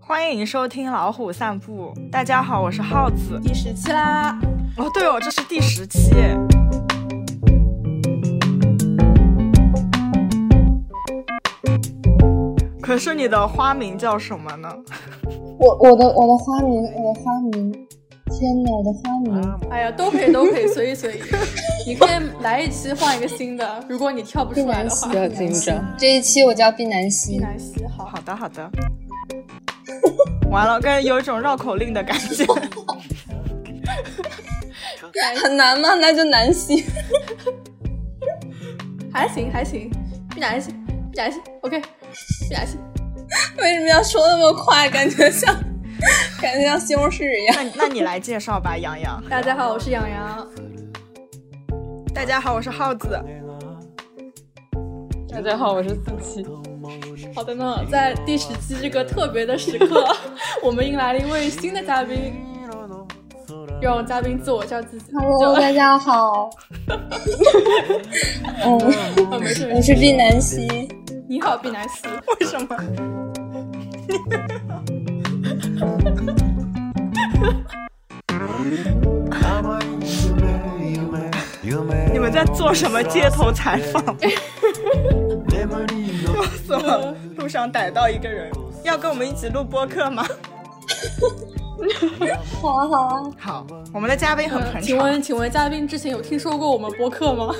欢迎收听老虎散步。大家好，我是耗子。第十期啦！哦，对哦，这是第十期。可是你的花名叫什么呢？我我的我的花名，我的花名，天哪，我的花名！哎呀，都可以，都可以，随意随意。你可以来一期换一个新的，如果你跳不出来的话。不要紧张。这一期我叫毕南希。毕南希，好好的好的。完了，感觉有一种绕口令的感觉。很难吗？那就南希。还行还行，毕南希，毕南希，OK，毕南希。为什么要说那么快？感觉像，感觉像西红柿一样。那那你来介绍吧，洋洋。大家好，我是洋洋。大家好，我是耗子。大家好，我是四七。好的呢，在第十期这个特别的时刻，我们迎来了一位新的嘉宾，让嘉宾自我介绍自己。Hello，大家好。嗯，没事，我是毕南希。你好，毕南希。为什么？你们在做什么街头采访？笑死了！路上逮到一个人，要跟我们一起录播客吗？好啊，好啊。好，我们的嘉宾很捧场。请问，请问嘉宾之前有听说过我们播客吗？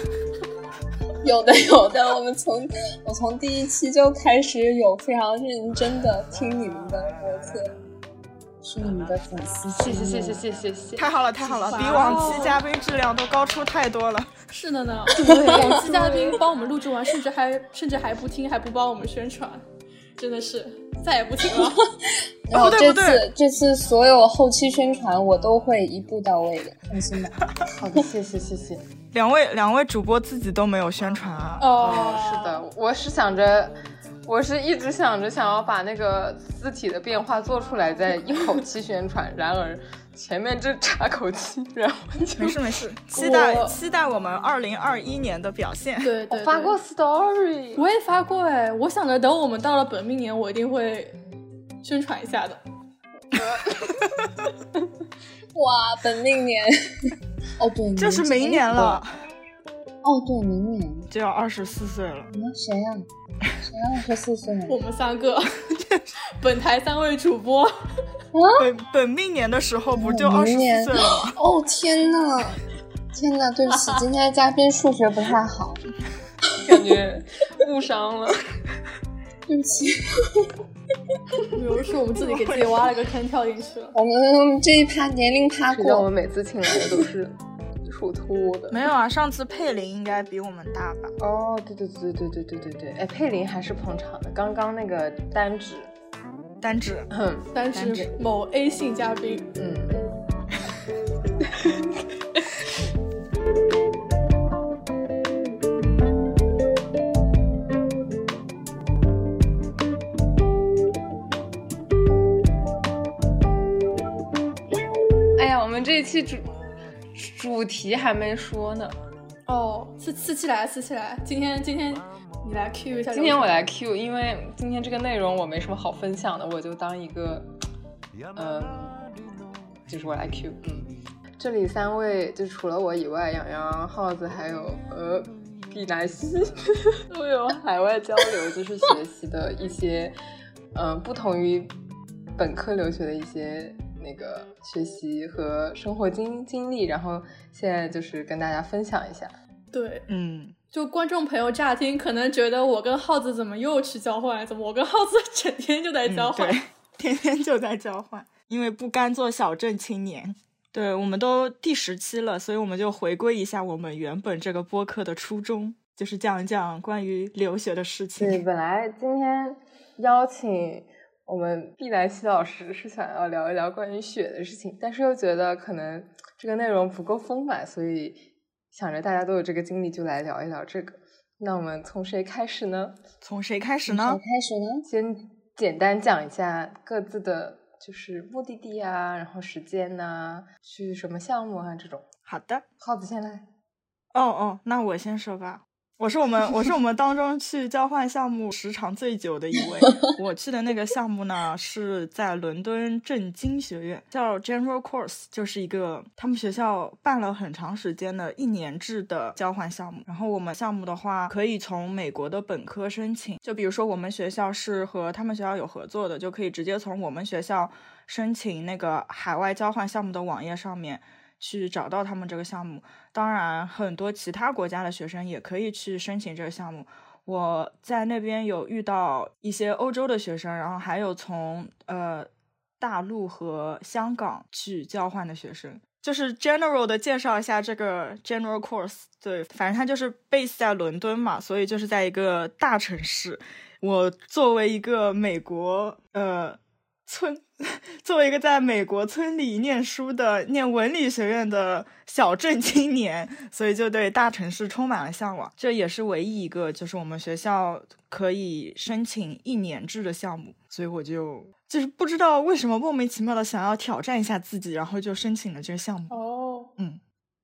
有的，有的。我们从我从第一期就开始有非常认真的听你们的播客，是你们的粉丝。谢谢，谢谢，谢谢，谢。太好了，太好了，比往期嘉宾质量都高出太多了。是的呢，两期嘉宾帮我们录制完，甚至还甚至还不听，还不帮我们宣传，真的是再也不听了。然后这次这次所有后期宣传我都会一步到位的，放心吧。好的，谢谢谢谢。两位两位主播自己都没有宣传啊？哦，是的，我是想着，我是一直想着想要把那个字体的变化做出来，再一口气宣传。然而前面这岔口气，然后没事没事，期待期待我们二零二一年的表现。对对，发过 story，我也发过哎，我想着等我们到了本命年，我一定会宣传一下的。哇，本命年。哦不，这是明年了。哦对，明年就要二十四岁了。那谁呀？谁二十四岁？我们三个，本台三位主播。本本命年的时候不就二十四岁了吗？哦天呐，天呐，对不起，今天嘉宾数学不太好，感觉误伤了，对不起。比如说，我们自己给自己挖了个坑，跳进去了。我们这一趴年龄趴过，我们每次请来的都是属兔的。没有啊，上次佩林应该比我们大吧？哦，对对对对对对对对，哎，佩林还是捧场的。刚刚那个单指，单指，嗯，单指某 A 姓嘉宾，嗯。这一期主主题还没说呢，哦，四四期来四期来，今天今天你来 Q 一下，今天我来 Q，因为今天这个内容我没什么好分享的，我就当一个，嗯，就是我来 Q，嗯，这里三位就除了我以外，洋洋、耗子还有呃毕南希 都有海外交流，就是学习的一些，嗯，不同于本科留学的一些。那个学习和生活经经历，然后现在就是跟大家分享一下。对，嗯，就观众朋友乍听可能觉得我跟耗子怎么又去交换？怎么我跟耗子 整天就在交换？对，天天就在交换，因为不甘做小镇青年。对，我们都第十期了，所以我们就回归一下我们原本这个播客的初衷，就是讲一讲关于留学的事情。对，本来今天邀请。我们毕南希老师是想要聊一聊关于雪的事情，但是又觉得可能这个内容不够丰满，所以想着大家都有这个经历，就来聊一聊这个。那我们从谁开始呢？从谁开始呢？谁开始呢？先简单讲一下各自的就是目的地啊，然后时间呐，去什么项目啊这种。好的，耗子先来。哦哦，那我先说吧。我是我们我是我们当中去交换项目时长最久的一位。我去的那个项目呢是在伦敦政经学院，叫 General Course，就是一个他们学校办了很长时间的一年制的交换项目。然后我们项目的话，可以从美国的本科申请，就比如说我们学校是和他们学校有合作的，就可以直接从我们学校申请那个海外交换项目的网页上面。去找到他们这个项目，当然很多其他国家的学生也可以去申请这个项目。我在那边有遇到一些欧洲的学生，然后还有从呃大陆和香港去交换的学生。就是 general 的介绍一下这个 general course，对，反正它就是 base 在伦敦嘛，所以就是在一个大城市。我作为一个美国呃。村 作为一个在美国村里念书的、念文理学院的小镇青年，所以就对大城市充满了向往。这也是唯一一个就是我们学校可以申请一年制的项目，所以我就就是不知道为什么莫名其妙的想要挑战一下自己，然后就申请了这个项目。哦，嗯，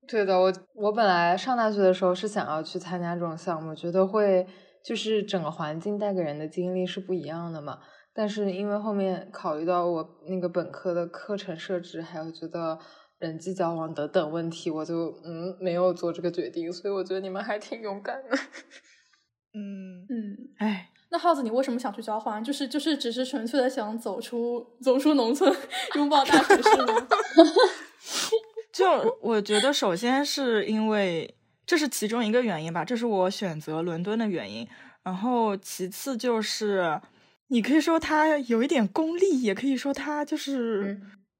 对的，我我本来上大学的时候是想要去参加这种项目，觉得会就是整个环境带给人的经历是不一样的嘛。但是因为后面考虑到我那个本科的课程设置，还有觉得人际交往等等问题，我就嗯没有做这个决定。所以我觉得你们还挺勇敢的。嗯嗯，哎，那耗子，你为什么想去交换？就是就是只是纯粹的想走出走出农村，拥抱大城市吗？就我觉得，首先是因为这是其中一个原因吧，这是我选择伦敦的原因。然后其次就是。你可以说他有一点功利，也可以说他就是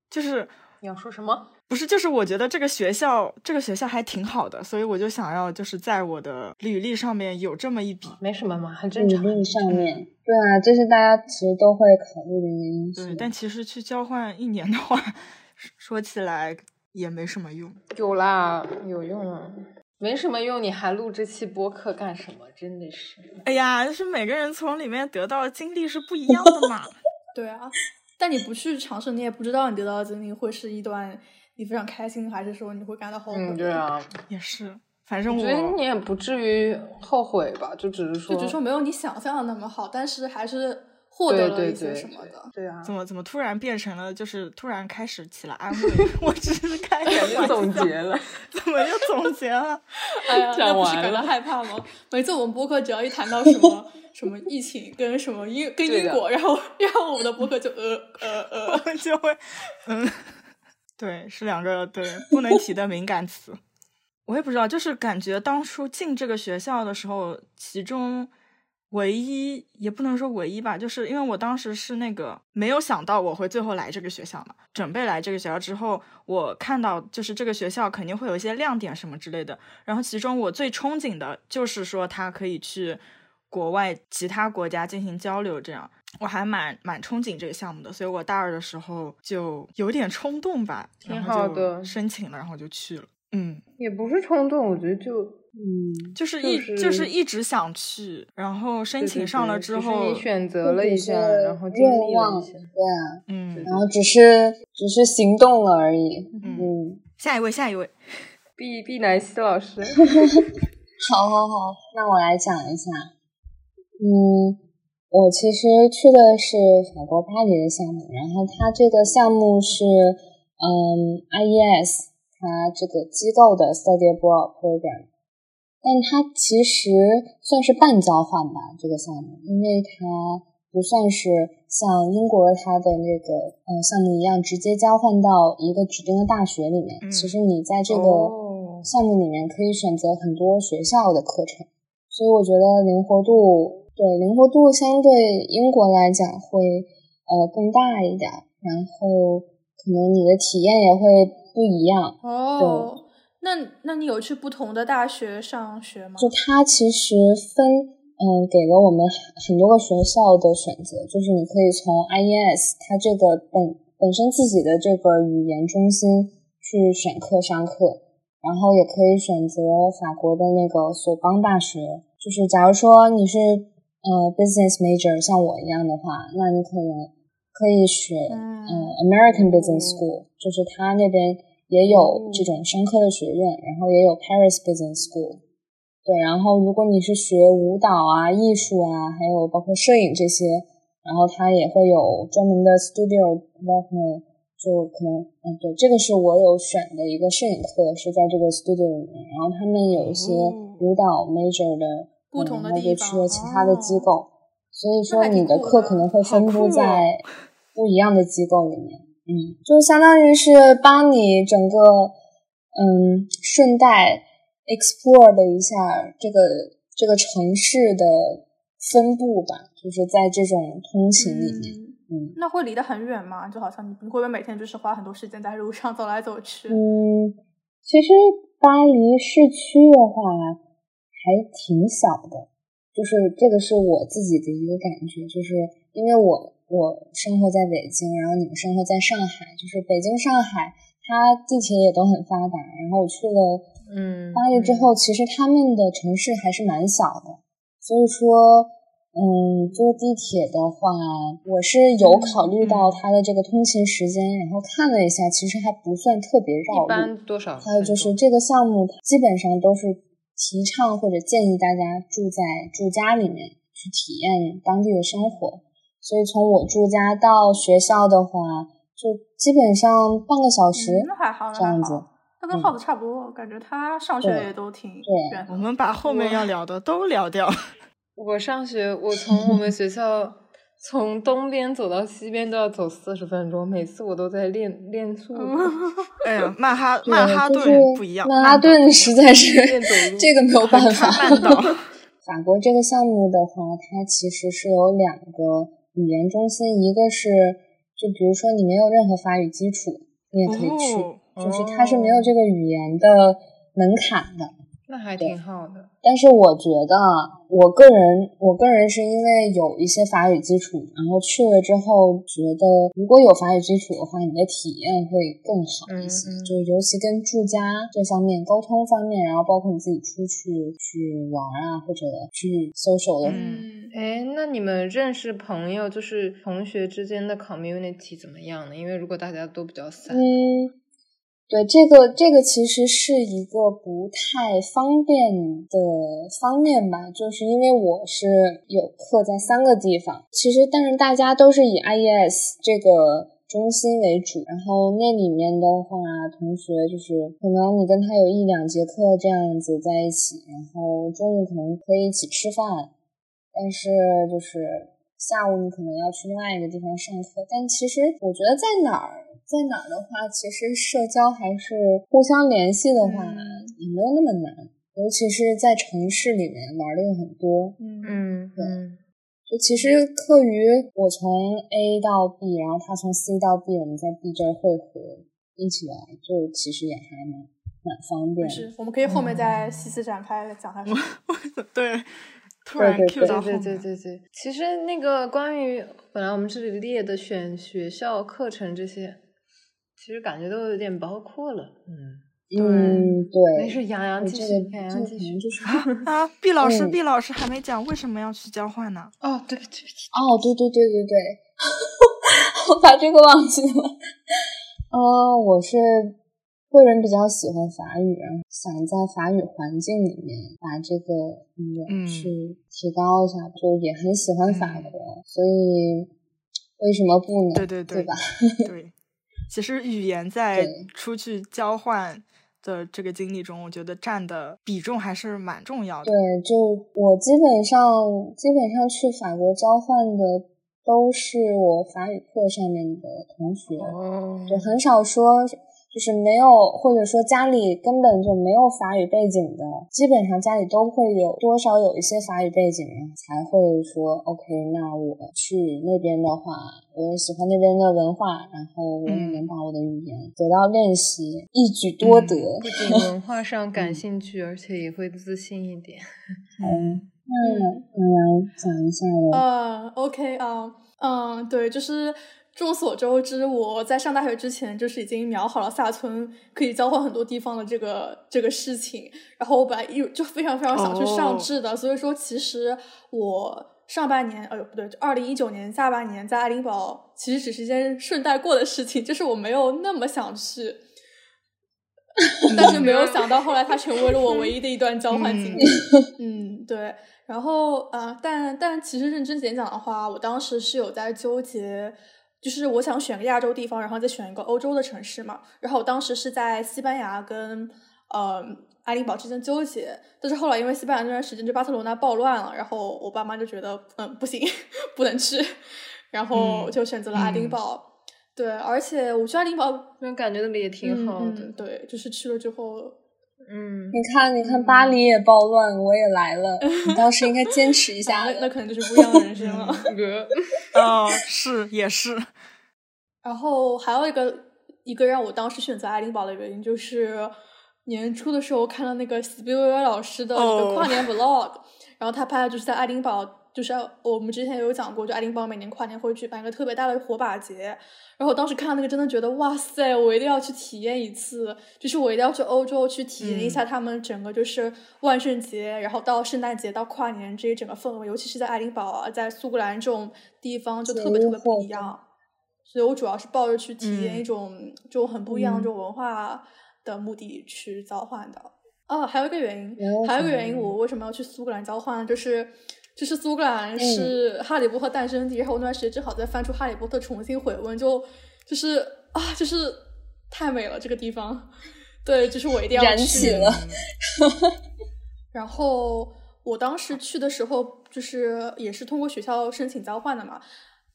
就是你要说什么？不是，就是我觉得这个学校这个学校还挺好的，所以我就想要就是在我的履历上面有这么一笔，没什么嘛，很正常。履历上面，对啊，这是大家其实都会考虑的一个因素。对，但其实去交换一年的话，说起来也没什么用。有啦，有用啊。没什么用，你还录这期播客干什么？真的是，哎呀，就是每个人从里面得到的经历是不一样的嘛。对啊，但你不去尝试，你也不知道你得到的经历会是一段你非常开心，还是说你会感到后悔。嗯，对啊，也是，反正我觉得你也不至于后悔吧，就只是说，就只是说没有你想象的那么好，但是还是。获得了一些什么的？对啊，怎么怎么突然变成了就是突然开始起了安慰？我只是开始 总结了，怎么又总结了？哎呀，那不是感到害怕吗？每次我们播客只要一谈到什么什么疫情跟什么英跟英国，然后然后我们的播客就呃呃呃就会嗯，对，是两个对不能提的敏感词。我也不知道，就是感觉当初进这个学校的时候，其中。唯一也不能说唯一吧，就是因为我当时是那个没有想到我会最后来这个学校嘛。准备来这个学校之后，我看到就是这个学校肯定会有一些亮点什么之类的。然后其中我最憧憬的就是说他可以去国外其他国家进行交流，这样我还蛮蛮憧憬这个项目的。所以我大二的时候就有点冲动吧，挺好的，申请了，然后就去了。嗯，也不是冲动，我觉得就。嗯，就是一就是一直想去，然后申请上了之后，你选择了一下，然后经历了一下，对啊，嗯，然后只是只是行动了而已，嗯。下一位，下一位，毕毕南希老师，好好好，那我来讲一下，嗯，我其实去的是法国巴黎的项目，然后它这个项目是嗯 IES 它这个机构的 Study Abroad Program。但它其实算是半交换吧，这个项目，因为它不算是像英国它的那个呃项目一样直接交换到一个指定的大学里面。其实你在这个项目里面可以选择很多学校的课程，所以我觉得灵活度对灵活度相对英国来讲会呃更大一点，然后可能你的体验也会不一样。哦。那那你有去不同的大学上学吗？就它其实分，嗯，给了我们很多个学校的选择，就是你可以从 IES 它这个本本身自己的这个语言中心去选课上课，然后也可以选择法国的那个索邦大学。就是假如说你是呃 business major 像我一样的话，那你可能可以选嗯 American Business School，就是他那边。也有这种商科的学院，然后也有 Paris Business School，对，然后如果你是学舞蹈啊、艺术啊，还有包括摄影这些，然后它也会有专门的 studio development，就可能，嗯，对，这个是我有选的一个摄影课，是在这个 studio 里面，然后他们有一些舞蹈 major 的，不同的地方，就去了其他的机构，所以说你的课可能会分布在不一样的机构里面，嗯，就相当于是帮你整个，嗯，顺带 explore 的一下这个这个城市的分布吧，就是在这种通勤里面。嗯，那会离得很远吗？就好像你会不会每天就是花很多时间在路上走来走去？嗯，其实巴黎市区的话还挺小的，就是这个是我自己的一个感觉，就是因为我我生活在北京，然后你们生活在上海，就是北京、上海，它地铁也都很发达，然后我去了嗯巴黎之后，其实他们的城市还是蛮小的，所以说。嗯，坐地铁的话，我是有考虑到它的这个通勤时间，然后看了一下，其实还不算特别绕路。一般多少？还有就是这个项目基本上都是提倡或者建议大家住在住家里面去体验当地的生活，所以从我住家到学校的话，就基本上半个小时，那还好，这样子。他跟耗子差不多，感觉他上学也都挺远。我们把后面要聊的都聊掉。我上学，我从我们学校从东边走到西边都要走四十分钟，每次我都在练练速度。哎呀，曼哈曼哈顿不一样，曼哈顿实在是这个没有办法。法国这个项目的话，它其实是有两个语言中心，一个是就比如说你没有任何法语基础，你也可以去，就是它是没有这个语言的门槛的。那还挺好的，但是我觉得，我个人，我个人是因为有一些法语基础，然后去了之后，觉得如果有法语基础的话，你的体验会更好一些。就是尤其跟住家这方面、沟通方面，然后包括你自己出去去玩啊，或者去 social 的。嗯，哎，那你们认识朋友，就是同学之间的 community 怎么样呢？因为如果大家都比较散。对这个，这个其实是一个不太方便的方面吧，就是因为我是有课在三个地方，其实但是大家都是以 IES 这个中心为主，然后那里面的话，同学就是可能你跟他有一两节课这样子在一起，然后中午可能可以一起吃饭，但是就是下午你可能要去另外一个地方上课，但其实我觉得在哪儿。在哪儿的话，其实社交还是互相联系的话，也没有那么难。尤其是在城市里面玩的又很多。嗯，对。就其实课余，我从 A 到 B，然后他从 C 到 B，我们在 B 这儿汇合一起玩，就其实也还蛮蛮方便。是，我们可以后面再细细展开讲他。对。突然 Q 到对对对对，其实那个关于本来我们这里列的选学校课程这些。其实感觉都有点包括了，嗯，嗯，对，没事，杨洋继续，杨洋继续，就是 啊，毕老师，毕老师还没讲为什么要去交换呢？哦，对不起，哦，对对对对对，我把这个忘记了。呃，我是个人比较喜欢法语，然后想在法语环境里面把这个语言去提高一下，就也很喜欢法国，所以为什么不呢？对对对，对吧？对。其实语言在出去交换的这个经历中，我觉得占的比重还是蛮重要的。对，就我基本上基本上去法国交换的都是我法语课上面的同学，就很少说。就是没有，或者说家里根本就没有法语背景的，基本上家里都会有多少有一些法语背景，才会说 OK。那我去那边的话，我也喜欢那边的文化，然后我也能把我的语言得到练习，一举多得。不仅文化上 感兴趣，而且也会自信一点。嗯，那我来讲一下喽。啊，OK 啊，嗯，对，就是。众所周知，我在上大学之前就是已经瞄好了萨村可以交换很多地方的这个这个事情。然后我本来一就非常非常想去上智的，所以说其实我上半年，哎呦不对，二零一九年下半年在爱丁堡，其实只是一件顺带过的事情，就是我没有那么想去。但是没有想到后来它成为了我唯一的一段交换经历。嗯，对。然后啊，但但其实认真点讲的话，我当时是有在纠结，就是我想选个亚洲地方，然后再选一个欧洲的城市嘛。然后我当时是在西班牙跟呃爱丁堡之间纠结，但是后来因为西班牙那段时间就巴塞罗那暴乱了，然后我爸妈就觉得嗯不行，不能去，然后就选择了爱丁堡。对，而且我去爱丁堡，那种感觉那里也挺好的。对，就是去了之后，嗯，你看，你看，巴黎也暴乱，我也来了，你当时应该坚持一下。那那可能就是不一样的人生了。哦，是，也是。然后还有一个一个让我当时选择爱丁堡的原因，就是年初的时候看到那个斯皮威老师的一个跨年 vlog，然后他拍的就是在爱丁堡。就是我们之前有讲过，就爱丁堡每年跨年会举办一个特别大的火把节，然后我当时看到那个，真的觉得哇塞，我一定要去体验一次，就是我一定要去欧洲去体验一下他们整个就是万圣节，然后到圣诞节到跨年这一整个氛围，尤其是在爱丁堡啊，在苏格兰这种地方就特别特别不一样，所以我主要是抱着去体验一种就很不一样的这种文化的目的去交换的。哦，还有一个原因，还有一个原因，我为什么要去苏格兰交换，就是。就是苏格兰是哈利波特诞生地，然后我那段时间正好在翻出哈利波特重新回温，就就是啊，就是太美了这个地方，对，就是我一定要去了。然后我当时去的时候，就是也是通过学校申请交换的嘛，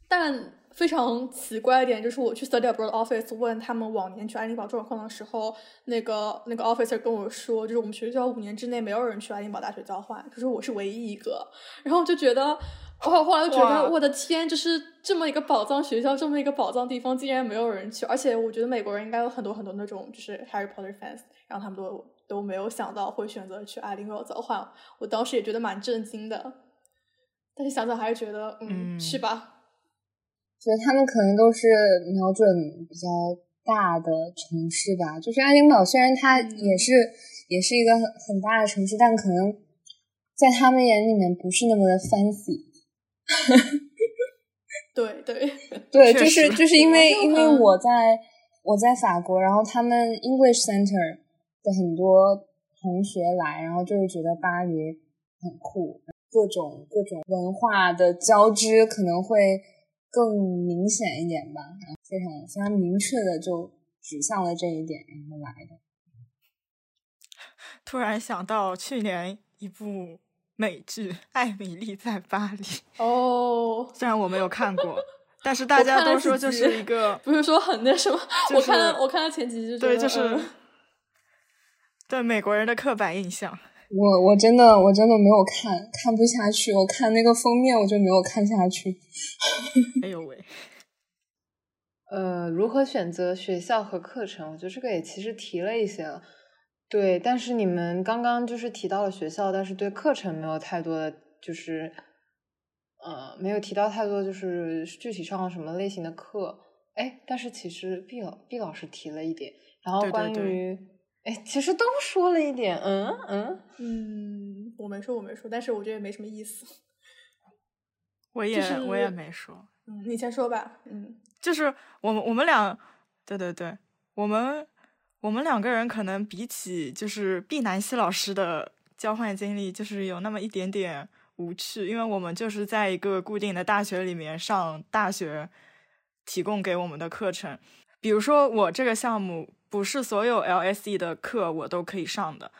但。非常奇怪一点就是，我去 study abroad office 问他们往年去爱丁堡状况的时候，那个那个 officer 跟我说，就是我们学校五年之内没有人去爱丁堡大学交换，可是我是唯一一个。然后就觉得，我后来就觉得，我的天，就是这么一个宝藏学校，这么一个宝藏地方，竟然没有人去。而且我觉得美国人应该有很多很多那种就是 Harry Potter fans，然后他们都都没有想到会选择去爱丁堡交换。我当时也觉得蛮震惊的，但是想想还是觉得，嗯，去吧。觉得他们可能都是瞄准比较大的城市吧，就是爱丁堡，虽然它也是也是一个很很大的城市，但可能在他们眼里面不是那么的 fancy。对对 对，就是就是因为因为我在我在法国，然后他们 English Center 的很多同学来，然后就是觉得巴黎很酷，各种各种文化的交织可能会。更明显一点吧，然后非常非常明确的就指向了这一点，然后来的。突然想到去年一部美剧《艾米丽在巴黎》哦，虽然我没有看过，但是大家都说就是一个，不是说很那什么。我看了我看了前几集，对，就是对美国人的刻板印象。我我真的我真的没有看，看不下去。我看那个封面，我就没有看下去。哎呦喂！呃，如何选择学校和课程？我觉得这个也其实提了一些了。对，但是你们刚刚就是提到了学校，但是对课程没有太多的，就是呃，没有提到太多，就是具体上了什么类型的课。哎，但是其实毕老毕老师提了一点，然后关于。哎，其实都说了一点，嗯嗯嗯，我没说，我没说，但是我觉得没什么意思。我也我也没说，嗯，你先说吧，嗯，就是我们我们俩，对对对，我们我们两个人可能比起就是毕南希老师的交换经历，就是有那么一点点无趣，因为我们就是在一个固定的大学里面上大学提供给我们的课程，比如说我这个项目。不是所有 LSE 的课我都可以上的，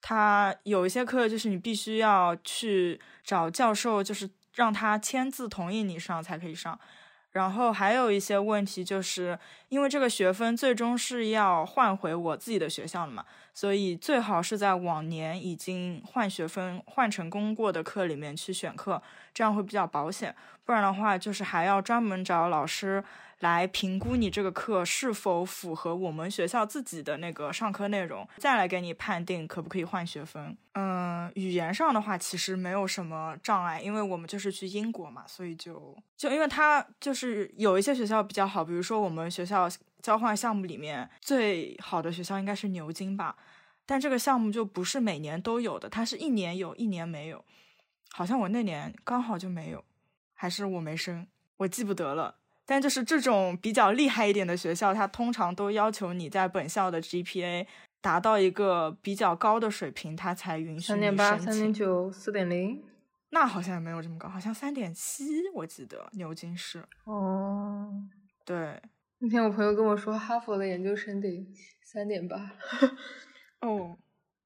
他有一些课就是你必须要去找教授，就是让他签字同意你上才可以上。然后还有一些问题，就是因为这个学分最终是要换回我自己的学校的嘛，所以最好是在往年已经换学分换成功过的课里面去选课，这样会比较保险。不然的话，就是还要专门找老师。来评估你这个课是否符合我们学校自己的那个上课内容，再来给你判定可不可以换学分。嗯，语言上的话其实没有什么障碍，因为我们就是去英国嘛，所以就就因为它就是有一些学校比较好，比如说我们学校交换项目里面最好的学校应该是牛津吧，但这个项目就不是每年都有的，它是一年有一年没有，好像我那年刚好就没有，还是我没升，我记不得了。但就是这种比较厉害一点的学校，它通常都要求你在本校的 GPA 达到一个比较高的水平，它才允许三点八、三点九、四点零。那好像也没有这么高，好像三点七，我记得牛津是。哦，对。那天我朋友跟我说，哈佛的研究生得三点八。哦，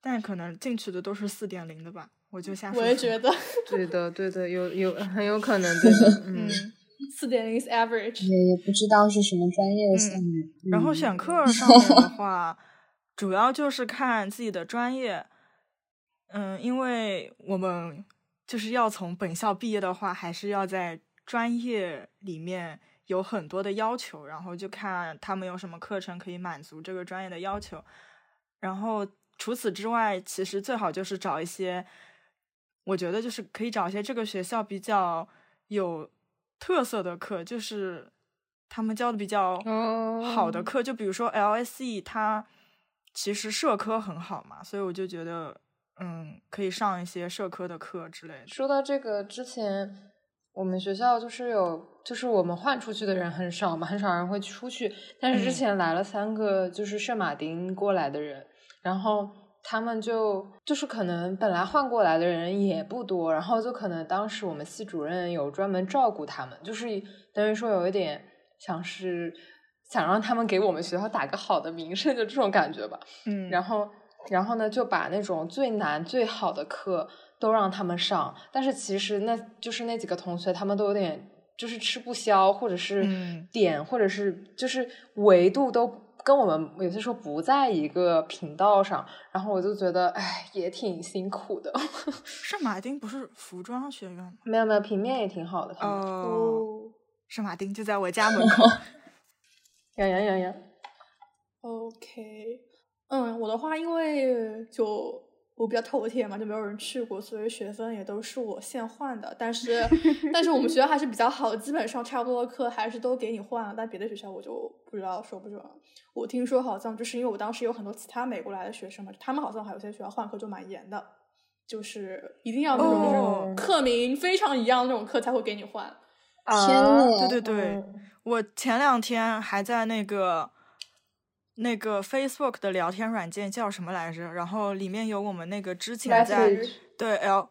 但可能进去的都是四点零的吧，我就瞎说。我也觉得。对的，对的，有有很有可能，对的。嗯，四点零是 average。也也不知道是什么专业的项目。然后选课 上面的话，主要就是看自己的专业。嗯，因为我们。就是要从本校毕业的话，还是要在专业里面有很多的要求，然后就看他们有什么课程可以满足这个专业的要求。然后除此之外，其实最好就是找一些，我觉得就是可以找一些这个学校比较有特色的课，就是他们教的比较好的课。就比如说 LSE，它其实社科很好嘛，所以我就觉得。嗯，可以上一些社科的课之类的。说到这个，之前我们学校就是有，就是我们换出去的人很少嘛，很少人会出去。但是之前来了三个，就是圣马丁过来的人，然后他们就就是可能本来换过来的人也不多，然后就可能当时我们系主任有专门照顾他们，就是等于说有一点像是想让他们给我们学校打个好的名声，就这种感觉吧。嗯，然后。然后呢，就把那种最难最好的课都让他们上，但是其实那就是那几个同学，他们都有点就是吃不消，或者是点，或者是就是维度都跟我们有些时候不在一个频道上。然后我就觉得，哎，也挺辛苦的。圣马丁不是服装学院吗？没有没有，平面也挺好的。哦，圣马丁就在我家门口。洋洋洋洋。OK。嗯，我的话，因为就我比较头铁嘛，就没有人去过，所以学分也都是我现换的。但是，但是我们学校还是比较好的，基本上差不多的课还是都给你换了。但别的学校我就不知道说不准。我听说好像就是因为我当时有很多其他美国来的学生嘛，他们好像还有些学校换课就蛮严的，就是一定要那种就是课名非常一样的那种课才会给你换。天呐，对对对，我前两天还在那个。那个 Facebook 的聊天软件叫什么来着？然后里面有我们那个之前在对 L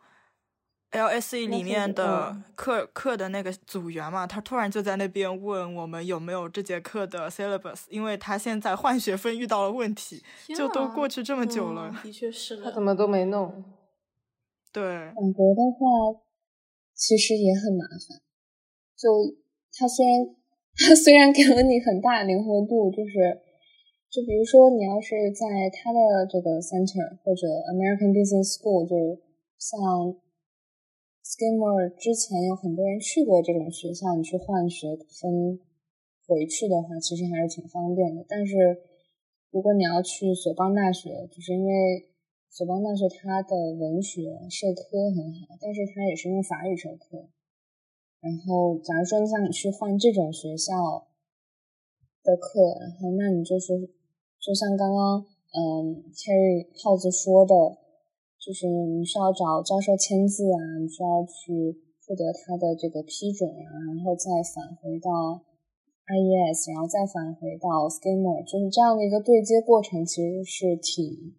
L S E 里面的课课的那个组员嘛，他突然就在那边问我们有没有这节课的 syllabus，因为他现在换学分遇到了问题，就都过去这么久了，的确是他怎么都没弄。对，法国的话其实也很麻烦，就他虽然 他虽然给了你很大灵活度，就是。就比如说，你要是在他的这个 center 或者 American Business School，就是像 Skimmer 之前有很多人去过这种学校，你去换学分回去的话，其实还是挺方便的。但是如果你要去索邦大学，就是因为索邦大学它的文学社科很好，但是它也是用法语授课。然后，假如说你想去换这种学校的课，然后那你就是。就像刚刚嗯，Terry 耗子说的，就是你需要找教授签字啊，你需要去获得他的这个批准啊，然后再返回到 IES，然后再返回到 Skidmore，就是这样的一个对接过程，其实是挺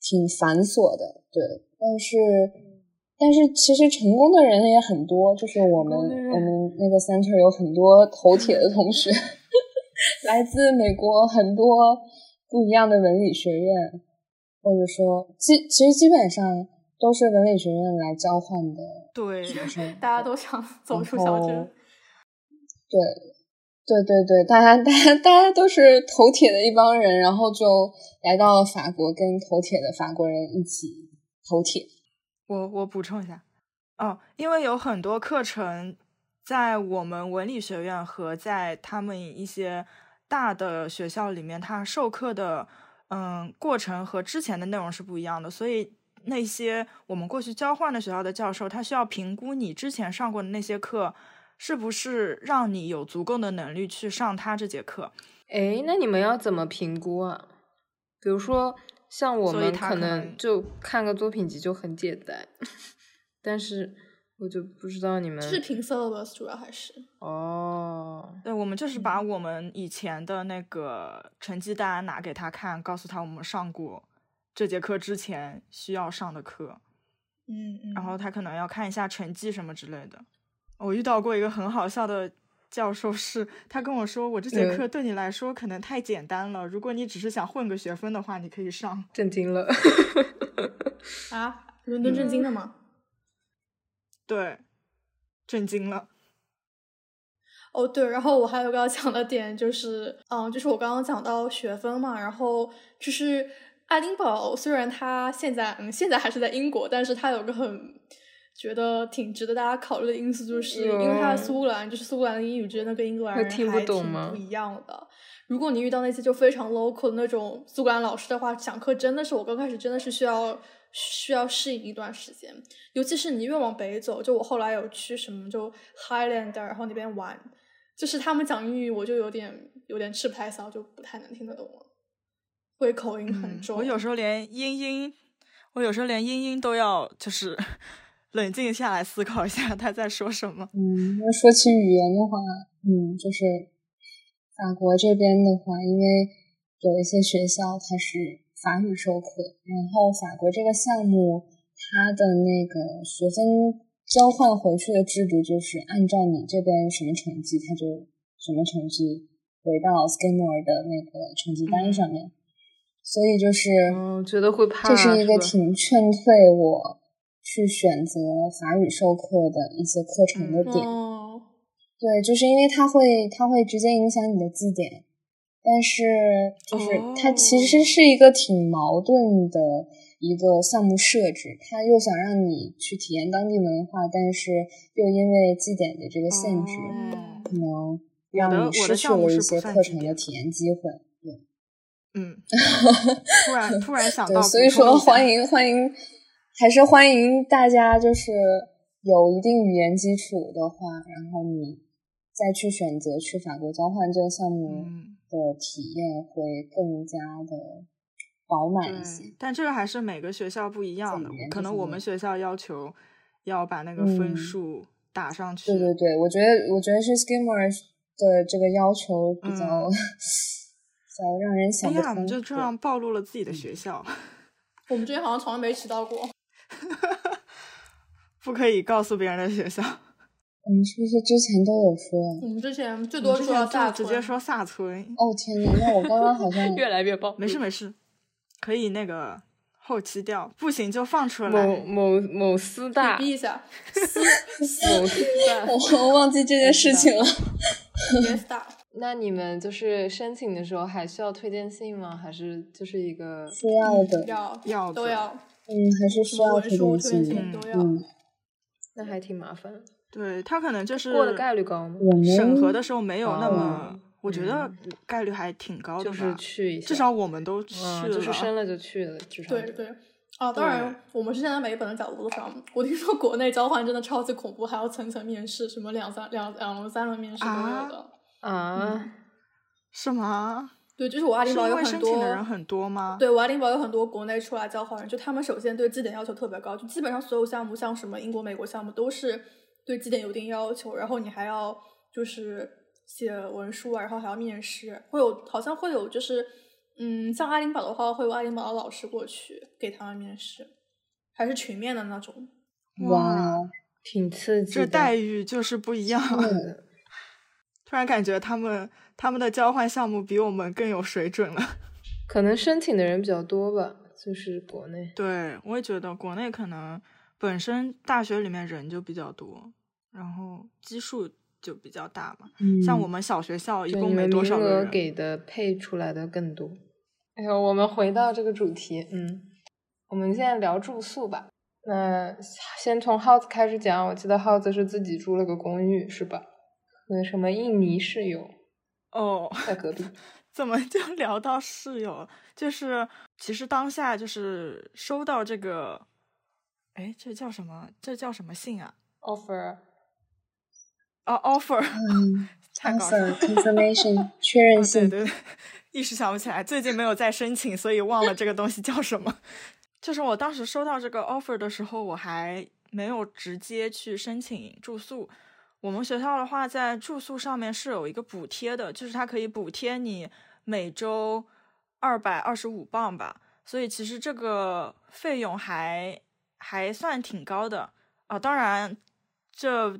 挺繁琐的，对。但是但是其实成功的人也很多，就是我们我们那个 center 有很多头铁的同学，来自美国很多。不一样的文理学院，或者说基其实基本上都是文理学院来交换的对学生，大家都想走出小镇。对，对对对，大家大家大家都是头铁的一帮人，然后就来到了法国，跟头铁的法国人一起头铁。我我补充一下，哦，因为有很多课程在我们文理学院和在他们一些。大的学校里面，他授课的嗯过程和之前的内容是不一样的，所以那些我们过去交换的学校的教授，他需要评估你之前上过的那些课是不是让你有足够的能力去上他这节课。哎，那你们要怎么评估啊？比如说像我们可能就看个作品集就很简单，但是我就不知道你们是评 syllabus 主要还是哦，对，我们就是把我们以前的那个成绩单拿给他看，告诉他我们上过这节课之前需要上的课，嗯嗯，然后他可能要看一下成绩什么之类的。我遇到过一个很好笑的教授是，他跟我说，我这节嗯课对你来说可能太简单了，如果你只是想混个学分的话，你可以上。震惊了。啊，伦敦震惊了吗？对，震惊了。哦，对，然后我还有个要讲的点就是，嗯，就是我刚刚讲到学分嘛，然后就是爱丁堡虽然它现在嗯现在还是在英国，但是它有个很觉得挺值得大家考虑的因素，就是因为它是苏格兰，就是苏格兰的英语真的跟英格兰人还懂吗挺不一样的。如果你遇到那些就非常 local 的那种苏格兰老师的话，讲课真的是我刚开始真的是需要需要适应一段时间，尤其是你越往北走，就我后来有去什么就 Highlander，然后那边玩，就是他们讲英语我就有点有点吃不太消，就不太能听得懂了，会口音很嗯，重。我有时候连英英，我有时候连英英都要就是 冷静下来思考一下他在说什么。嗯，那说起语言的话，嗯，就是法国这边的话，因为有一些学校它是法语授课，然后法国这个项目它的那个学分交换回去的制度就是按照你这边什么成绩，它就什么成绩回到 Skidmore 的那个成绩单上面，所以就是嗯，觉得会怕，这是一个挺劝退我去选择法语授课的一些课程的点。哦，对，就是因为它会，它会直接影响你的绩点，但是就是它其实是一个挺矛盾的一个项目设置，它又想让你去体验当地文化，但是又因为绩点的这个限制，哦可能让你失去了一些课程的体验机会。对嗯，突然突然想对，到，所以说欢。迎欢迎，还是欢迎大家，就是有一定语言基础的话，然后你再去选择去法国交换这个项目嗯，的体验会更加的饱满一些。，但这个还是每个学校不一样的可能我们学校要求要把那个分嗯数打上去。对对对，我觉得我觉得是 Skimmer 的这个要求比较、嗯 比较让人哎想不呀，我们通。就这样暴露了自己的学校，我们之前好像从来没迟到过。不可以告诉别人的学校。我们是不是之前都有说啊？我们之前最多说到们之前大村就直接说萨村，哦天呐，那我刚刚好像 越来越爆。没事没事，可以那个后期掉，不行就放出某来。某某某师大，逼一下，私某师大。我忘记这件事情了。那你们就是申请的时候还需要推荐信吗？还是就是一个？需要的，要要的都要，嗯，还是需要推文书荐信的。推荐信都要。嗯，那还挺麻烦的。对他可能就是过的概率高吗？我审核的时候没有那么哦，我觉得嗯概率还挺高的吧。就是去一下，至少我们都去嗯，了，就是申了就去了，至少对对。啊，当然，我们是站在每一本的角度上。我听说国内交换真的超级恐怖，还要层层面试，什么两三两两轮、三轮面试都有的。啊，是吗？对，就是我爱丁堡有很多申请的人很多吗？对，我爱丁堡有很多国内出来交换人，就他们首先对绩点要求特别高，就基本上所有项目，像什么英国、美国项目都是对绩点有一定要求，然后你还要就是写文书啊，然后还要面试，会有好像会有就是嗯，像爱丁堡的话，会有爱丁堡的老师过去给他们面试，还是群面的那种。哇哦，挺刺激的。这待遇就是不一样。嗯突然感觉他们他们的交换项目比我们更有水准了。可能申请的人比较多吧，就是国内。对，我也觉得国内可能本身大学里面人就比较多，然后基数就比较大嘛。嗯，像我们小学校一共没多少个人。给的配出来的更多。哎呦，我们回到这个主题，嗯，我们现在聊住宿吧。那先从耗子开始讲，我记得耗子是自己住了个公寓，是吧？和什么印尼室友哦，在隔壁。怎么就聊到室友了？就是其实当下就是收到这个，哎，这叫什么？这叫什么信啊？offer 哦，offer，嗯 太搞笑了。，offer confirmation 确认哦，对信，对，对一时想不起来，最近没有再申请，所以忘了这个东西叫什么。就是我当时收到这个 offer 的时候，我还没有直接去申请住宿。我们学校的话，在住宿上面是有一个补贴的，就是它可以补贴你每周二百二十五镑吧。所以其实这个费用还还算挺高的啊。当然，这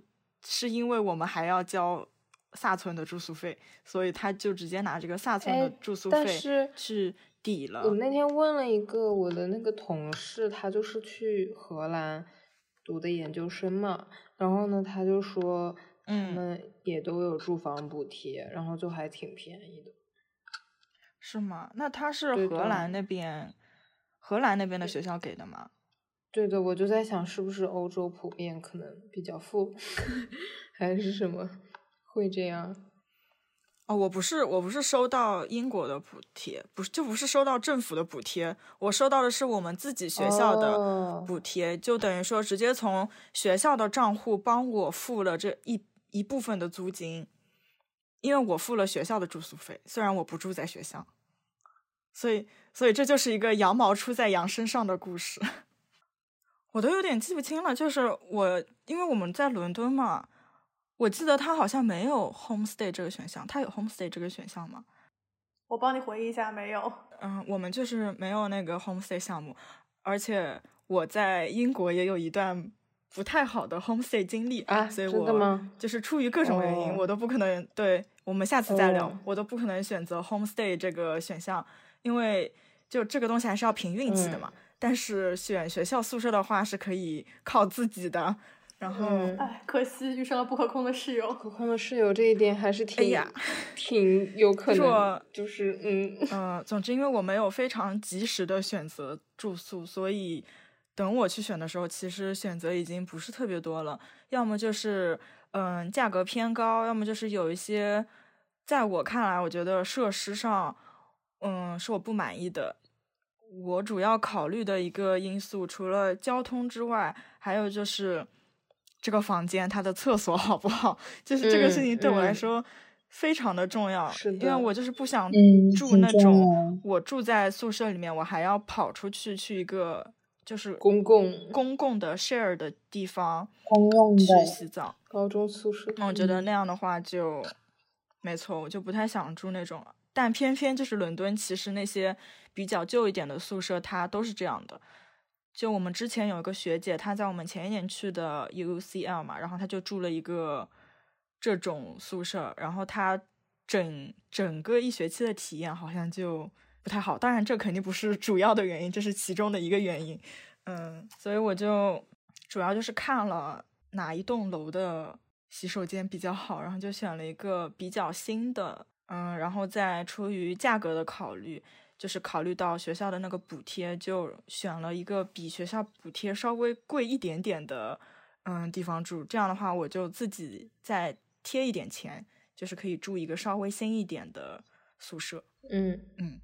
是因为我们还要交萨村的住宿费，所以他就直接拿这个萨村的住宿费去抵了。我那天问了一个我的那个同事，他就是去荷兰。读的研究生嘛，然后呢，他就说他们也都有住房补贴，然后就还挺便宜的。是吗？那他是荷兰那边，荷兰那边的学校给的吗？对的，我就在想，是不是欧洲普遍可能比较富，还是什么会这样？哦，我不是，我不是收到英国的补贴，不是，就不是收到政府的补贴，我收到的是我们自己学校的补贴，就等于说直接从学校的账户帮我付了这一一部分的租金，因为我付了学校的住宿费，虽然我不住在学校，所以，所以这就是一个羊毛出在羊身上的故事，我都有点记不清了，就是我，因为我们在伦敦嘛。我记得他好像没有 homestay 这个选项，他有 homestay 这个选项吗？我帮你回忆一下，没有。嗯，我们就是没有那个 homestay 项目，而且我在英国也有一段不太好的 homestay 经历啊，所以我就是出于各种原因，我都不可能对我们下次再聊，我都不可能选择 homestay 这个选项，因为就这个东西还是要凭运气的嘛。但是选学校宿舍的话是可以靠自己的。然后，哎，可惜遇上了不可控的室友。可控的室友这一点还是挺，挺有可能，就是嗯嗯。总之，因为我没有非常及时的选择住宿，所以等我去选的时候，其实选择已经不是特别多了。要么就是嗯价格偏高，要么就是有一些在我看来，我觉得设施上嗯是我不满意的。我主要考虑的一个因素，除了交通之外，还有就是。这个房间它的厕所 好不好？就是这个事情对我来说非常的重要，因为我就是不想住那种我住在宿舍里面，我还要跑出去去一个就是公共公共的 share 的地方公用去洗澡。高中宿舍，那我觉得那样的话就没错，我就不太想住那种。但偏偏就是伦敦，其实那些比较旧一点的宿舍，它都是这样的。就我们之前有一个学姐，她在我们前一年去的 UCL 嘛，然后她就住了一个这种宿舍，然后她整整个一学期的体验好像就不太好。当然，这肯定不是主要的原因，这是其中的一个原因。嗯，所以我就主要就是看了哪一栋楼的洗手间比较好，然后就选了一个比较新的。嗯，然后再出于价格的考虑。就是考虑到学校的那个补贴，就选了一个比学校补贴稍微贵一点点的，嗯，地方住。这样的话，我就自己再贴一点钱，就是可以住一个稍微新一点的宿舍。嗯嗯。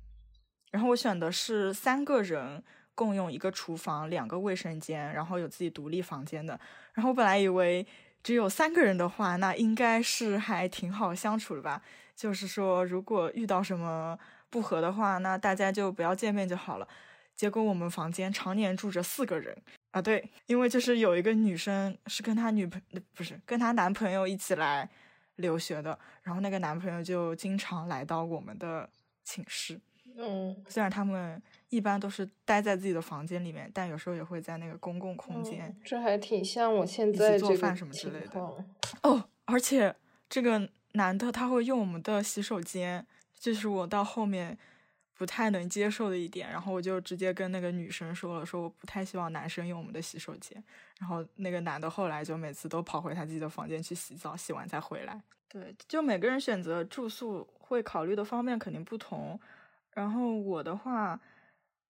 然后我选的是三个人共用一个厨房、两个卫生间，然后有自己独立房间的。然后我本来以为只有三个人的话，那应该是还挺好相处的吧？就是说，如果遇到什么。不和的话，那大家就不要见面就好了。结果我们房间常年住着四个人啊，对，因为就是有一个女生是跟她女朋不是跟她男朋友一起来留学的，然后那个男朋友就经常来到我们的寝室。嗯，虽然他们一般都是待在自己的房间里面，但有时候也会在那个公共空间。这还挺像我现在做饭什么之类的。哦，而且这个男的他会用我们的洗手间。这是我到后面不太能接受的一点，然后我就直接跟那个女生说了，说我不太希望男生用我们的洗手间。然后那个男的后来就每次都跑回他自己的房间去洗澡，洗完再回来。对，就每个人选择住宿会考虑的方面肯定不同。然后我的话，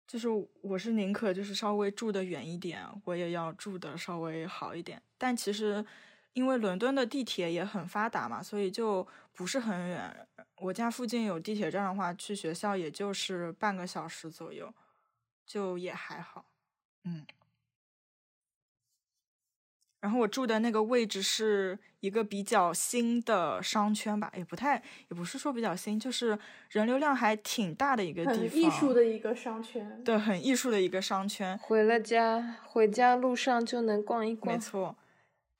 就是我是宁可就是稍微住的远一点，我也要住的稍微好一点。但其实。因为伦敦的地铁也很发达嘛，所以就不是很远。我家附近有地铁站的话，去学校也就是半个小时左右，就也还好。嗯，然后我住的那个位置是一个比较新的商圈吧，也不太，也不是说比较新，就是人流量还挺大的一个地方。艺术的一个商圈。对，很艺术的一个商圈。回了家，回家路上就能逛一逛。没错，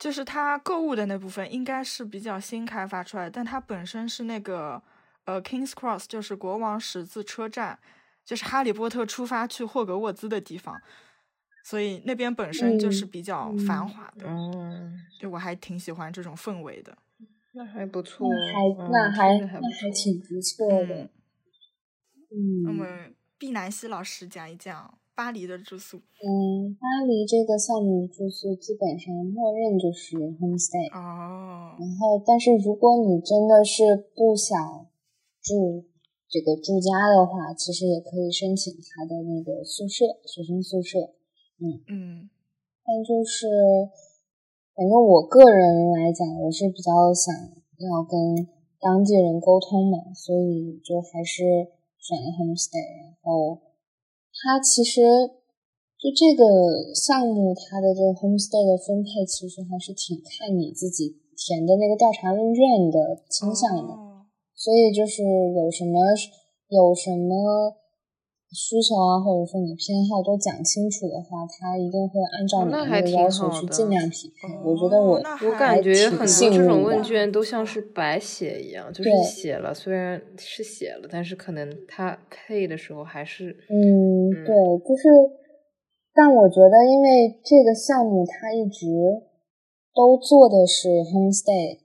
就是它购物的那部分应该是比较新开发出来，但它本身是那个呃 Kings Cross，就是国王十字车站，就是哈利波特出发去霍格沃兹的地方。所以那边本身就是比较繁华的，嗯，就我还挺喜欢这种氛围的。那还不错，还那还那还挺不错的。嗯，那么毕南希老师讲一讲巴黎的住宿。嗯，巴黎这个项目住宿基本上默认就是 homestay。哦。然后，但是如果你真的是不想住这个住家的话，其实也可以申请他的那个宿舍，学生宿舍。嗯嗯，但就是，反正我个人来讲，我是比较想要跟当地人沟通嘛，所以就还是选了 homestay。然后，它其实就这个项目，它的这个 homestay 的分配，其实还是挺看你自己填的那个调查问卷的倾向的。所以就是有什么有什么。需求啊，或者说你偏好都讲清楚的话，他一定会按照你的要求去尽量匹配。我觉得我我感觉很多这种问卷都像是白写一样，就是写了，虽然是写了，但是可能他配的时候还是嗯，对，就是，但我觉得因为这个项目他一直都做的是 homestay。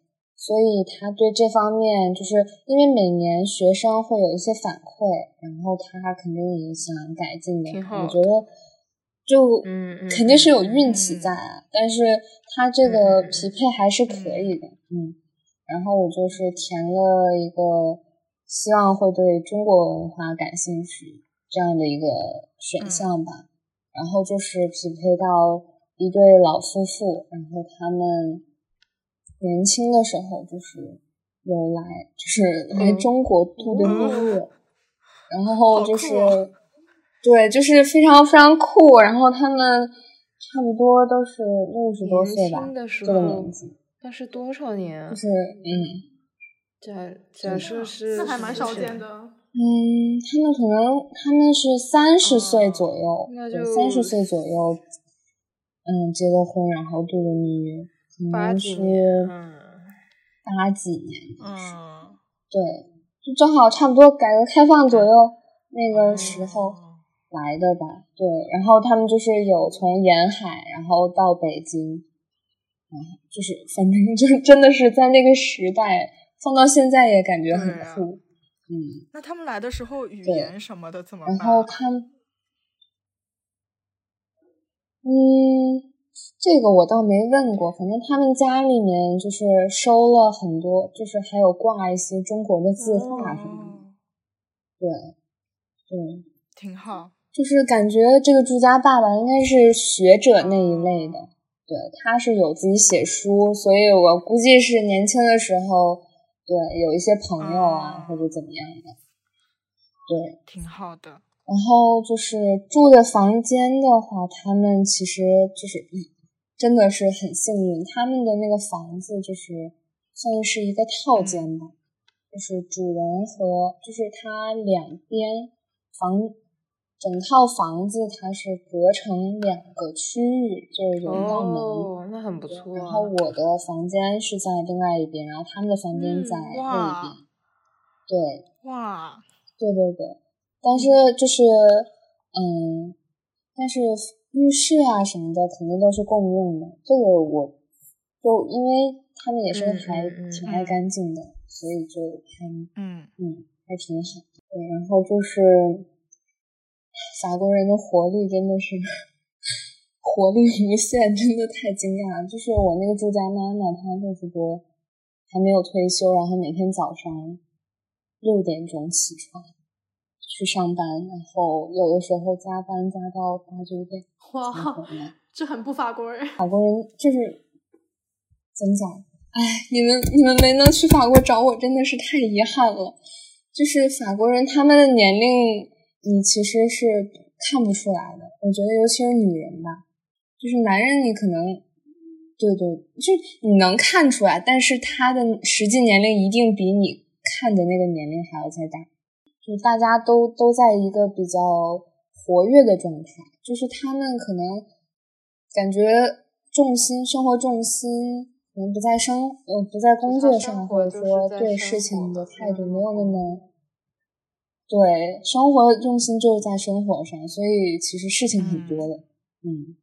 所以他对这方面，就是因为每年学生会有一些反馈，然后他肯定也想改进的。我觉得就肯定是有运气在啊，但是他这个匹配还是可以的。嗯，然后我就是填了一个希望会对中国文化感兴趣这样的一个选项吧。然后就是匹配到一对老夫妇，然后他们。年轻的时候就是有来，就是来中国度的蜜月，然后就是对，就是非常非常酷。然后他们差不多都是六十多岁吧，这个年纪。那是多少年？就是嗯，假假设是那还蛮少见的。嗯，他们可能他们是三十岁左右，三十岁左右，嗯，结的婚，然后度的蜜月。八几年，八几年，嗯，对，就正好差不多改革开放左右那个时候来的吧。对，然后他们就是有从沿海，然后到北京，嗯，就是反正就是真的是在那个时代，放到现在也感觉很酷。嗯，那他们来的时候语言什么的怎么办？然后他，嗯。这个我倒没问过，反正他们家里面就是收了很多，就是还有挂一些中国的字画什么的。对，对，挺好。就是感觉这个住家爸爸应该是学者那一类的，对，他是有自己写书，所以我估计是年轻的时候，对，有一些朋友啊或者怎么样的，对，挺好的。然后就是住的房间的话，他们其实就是一真的是很幸运，他们的那个房子就是算是一个套间吧，就是主人和就是他两边房整套房子它是隔成两个区域，就是有一道门，哦，那很不错。然后我的房间是在另外一边，然后他们的房间在那一边，对，哇，对对对。但是就是，嗯，但是浴室啊什么的肯定都是共用的。这个我，就因为他们也是还挺爱干净的，所以就还嗯嗯还挺好。对，然后就是法国人的活力真的是活力无限，真的太惊讶了。就是我那个住家妈妈，她六十多，还没有退休，然后每天早上六点钟起床。去上班，然后有的时候加班加到八九点。哇，这很不法国人。法国人就是怎么讲？哎，你们你们没能去法国找我，真的是太遗憾了。就是法国人他们的年龄，你其实是看不出来的。我觉得，尤其是女人吧，就是男人你可能对对，就你能看出来，但是他的实际年龄一定比你看的那个年龄还要再大，就大家都都在一个比较活跃的状态，就是他们可能感觉重心生活重心可能不在生呃不在工作上，或者说对事情的态度没有那么。对，生活重心就是在生活上，所以其实事情很多的，嗯，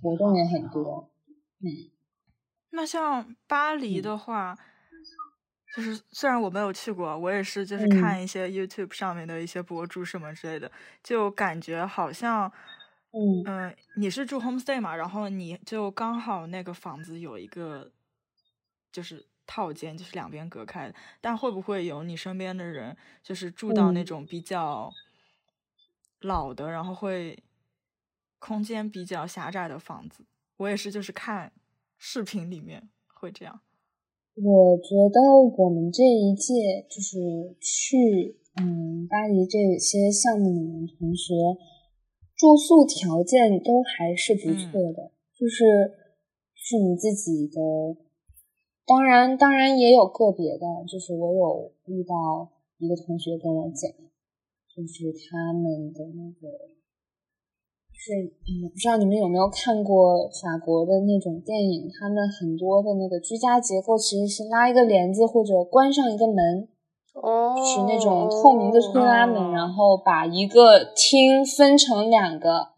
活动也很多，嗯。那像巴黎的话，就是虽然我没有去过，我也是就是看一些 YouTube 上面的一些博主什么之类的，就感觉好像，嗯嗯，你是住 homestay 嘛，然后你就刚好那个房子有一个，就是。套间就是两边隔开的，但会不会有你身边的人就是住到那种比较老的，然后会空间比较狭窄的房子？我也是，就是看视频里面会这样。我觉得我们这一届就是去嗯巴黎这些项目里面同学住宿条件都还是不错的，就是是你自己的。当然，当然也有个别的，就是我有遇到一个同学跟我讲，就是他们的那个，是嗯，不知道你们有没有看过法国的那种电影，他们很多的那个居家结构其实是拉一个帘子或者关上一个门，哦，是那种透明的推拉门，然后把一个厅分成两个，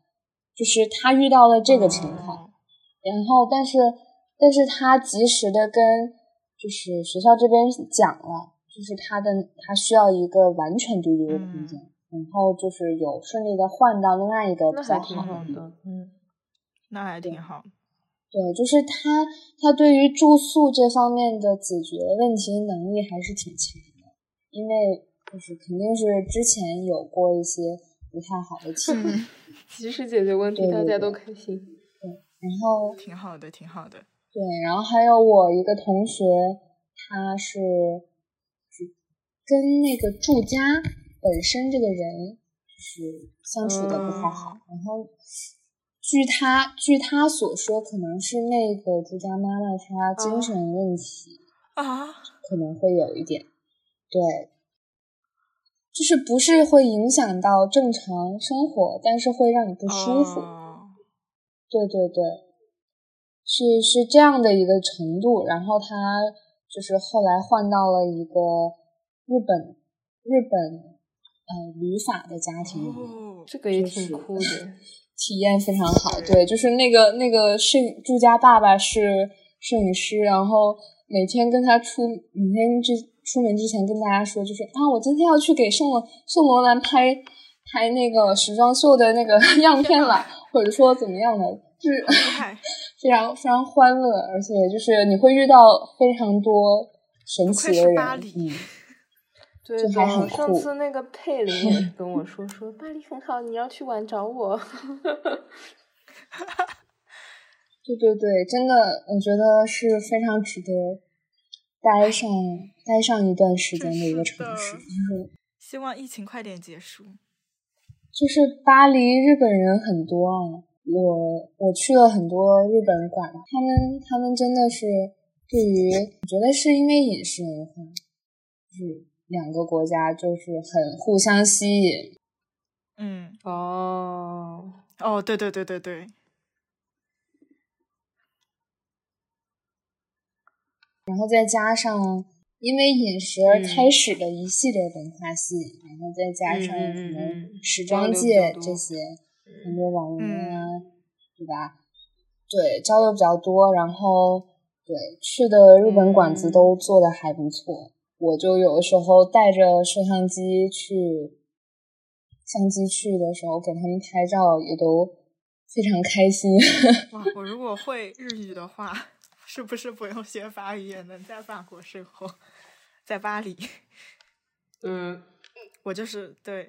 就是他遇到了这个情况，然后但是。但是他及时的跟就是学校这边讲了，就是他的他需要一个完全独立的空间，然后就是有顺利的换到另外一个比较好的，嗯，那还挺好。对，就是他他对于住宿这方面的解决问题能力还是挺强的，因为就是肯定是之前有过一些不太好的经历，及时解决问题，大家都开心。对，然后挺好的，挺好的。对，然后还有我一个同学，他是跟那个住家本身这个人是相处的不太好，然后据他据他所说，可能是那个朱家妈妈她精神问题啊，可能会有一点，对，就是不是会影响到正常生活，但是会让你不舒服，对对对。是是这样的一个程度，然后他就是后来换到了一个日本日本呃旅法的家庭嗯，这个也挺酷的，体验非常好。对，就是那个那个摄住家爸爸是摄影师，然后每天跟他出每天之出门之前跟大家说，就是啊，我今天要去给圣罗圣罗兰拍拍那个时装秀的那个 样片了，或者说怎么样的，就是 非常非常欢乐，而且就是你会遇到非常多神奇的人，嗯，对的。上次那个佩林也是 跟我说说巴黎很好，你要去玩找我。对对对，真的，我觉得是非常值得待上待上一段时间的一个城市。就是希望疫情快点结束。就是巴黎日本人很多啊。我我去了很多日本馆，他们他们真的是对于，我觉得是因为饮食文化，就是两个国家就是很互相吸引。嗯，哦，哦，对对对对对。然后再加上因为饮食而开始的一系列文化吸引，然后再加上可能时装界这些。很多网红啊，对吧？对，交流比较多，然后对去的日本馆子都做的还不错。我就有的时候带着摄像机去，相机去的时候给他们拍照，也都非常开心。哇，我如果会日语的话，是不是不用学法语也能在法国生活，在巴黎？嗯，我就是对。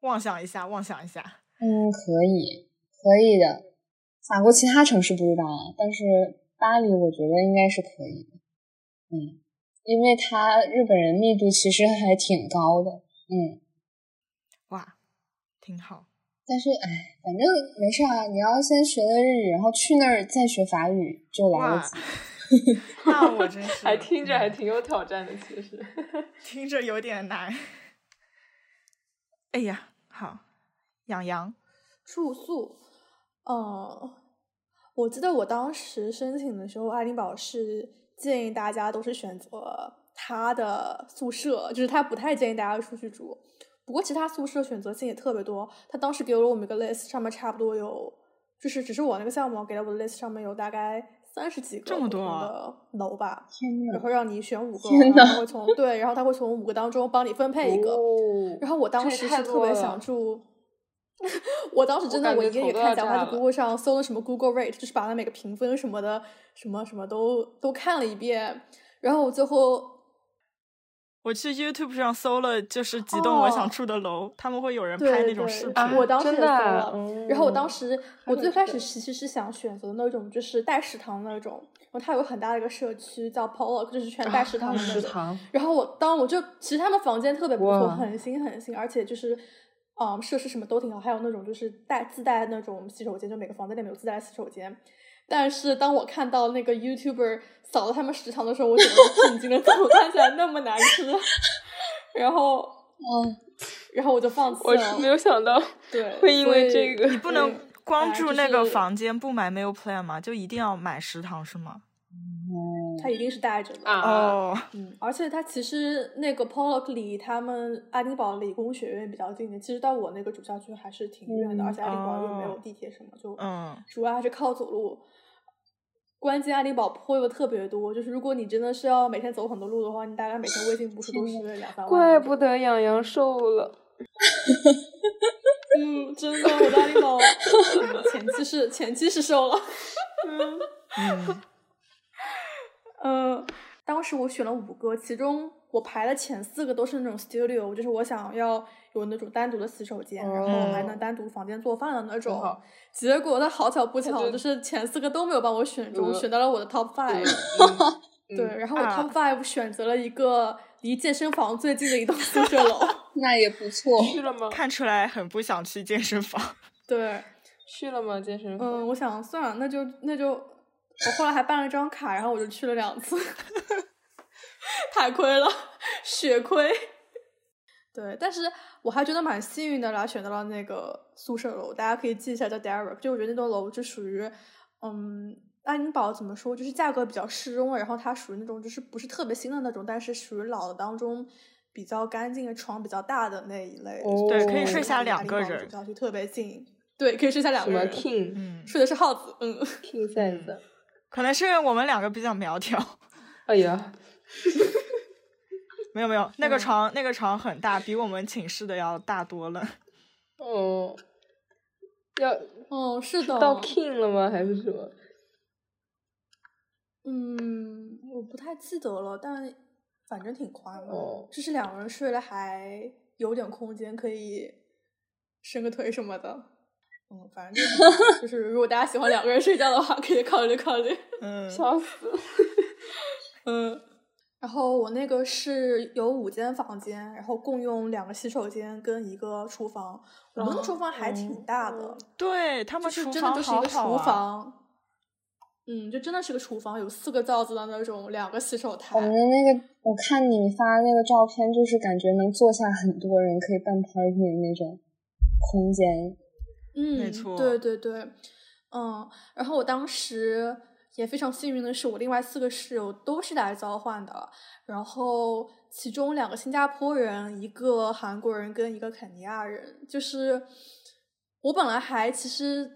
妄想一下，妄想一下。嗯，可以，可以的。法国其他城市不知道啊，但是巴黎我觉得应该是可以的。嗯，因为它日本人密度其实还挺高的。嗯，哇，挺好。但是哎，反正没事啊。你要先学了日语，然后去那儿再学法语就来得及。那我真 是还听着还挺有挑战的，其实听着有点难。哎呀，好，养羊住宿，嗯，我记得我当时申请的时候，爱丁堡是建议大家都是选择他的宿舍，就是他不太建议大家出去住。不过其他宿舍选择性也特别多，他当时给了我们一个 list，上面差不多有，就是只是我那个项目给了我的 list 上面有大概。三十几个这么多的楼吧，天然后让你选五个，天然后他会从对，然后他会从五个当中帮你分配一个。然后我当时是特别想住，我当时真的我一个也看一下，我在 Google 上搜了什么 Google Rate，就是把它每个评分什么的，什么什么都都看了一遍，然后我最后。我去 YouTube 上搜了，就是几栋我想住的楼，他们会有人拍那种视频。我当时搜了，然后我当时我最开始其实是想选择那种就是带食堂那种，然后它有很大的一个社区叫 Polo，就是全带食堂的那种。然后我当我就其实他们房间特别不错，很新很新，而且就是嗯设施什么都挺好，还有那种就是带自带那种洗手间，就每个房间里面有自带洗手间。但是当我看到那个 YouTuber 扫了他们食堂的时候，我整个震惊了，怎么看起来那么难吃？然后，嗯，然后我就放弃了。我是没有想到，对，会因为这个，你不能光住那个房间不买 meal plan 吗？就一定要买食堂是吗？他一定是带着的哦，嗯，而且他其实那个 Pollock 离他们爱丁堡理工学院比较近的，其实到我那个主校区还是挺远的，而且爱丁堡又没有地铁什么，就嗯，主要还是靠走路。关键爱丁堡坡又特别多，就是如果你真的是要每天走很多路的话，你大概每天微信步数都是两三万。怪不得养羊瘦了。嗯，真的，我爱丁堡 前期是前期是瘦了。嗯 嗯。呃，当时我选了五个，其中我排的前四个都是那种 studio，就是我想要有那种单独的洗手间，然后还能单独房间做饭的那种。结果它好巧不巧，就是前四个都没有帮我选中，选到了我的 top five。对，然后我 top five 选择了一个离健身房最近的一栋宿舍楼。那也不错。去了吗？看出来很不想去健身房。对，去了吗？健身房？嗯，我想算了，那就那就。我后来还办了张卡，然后我就去了两次，太亏了，血亏。对，但是我还觉得蛮幸运的啦，选到了那个宿舍楼，大家可以记一下叫 Derek。就我觉得那栋楼就属于，嗯，爱丁堡怎么说，就是价格比较适中，然后它属于那种就是不是特别新的那种，但是属于老的当中比较干净的床比较大的那一类。哦对，可以睡下两个人。主校区特别近，对，可以睡下两个人。什么 king？嗯，睡的是耗子，嗯，king size。可能是因为我们两个比较苗条。哎呀，没有没有，那个床那个床很大，比我们寝室的要大多了。哦，要哦是的，到 king 了吗？还是什么？嗯，我不太记得了，但反正挺宽的。哦，就是两个人睡了还有点空间，可以伸个腿什么的。嗯，反正就是，如果大家喜欢两个人睡觉的话，可以考虑考虑。嗯，笑死。嗯，然后我那个是有五间房间，然后共用两个洗手间跟一个厨房。我们的厨房还挺大的，对他们是真的就是一个厨房。嗯，就真的是个厨房，有四个灶子的那种，两个洗手台。我们的那个，我看你发那个照片，就是感觉能坐下很多人，可以办 party 的那种空间。嗯，没错，对对对，嗯，然后我当时也非常幸运的是，我另外四个室友都是来交换的，然后其中两个新加坡人，一个韩国人跟一个肯尼亚人，就是我本来还其实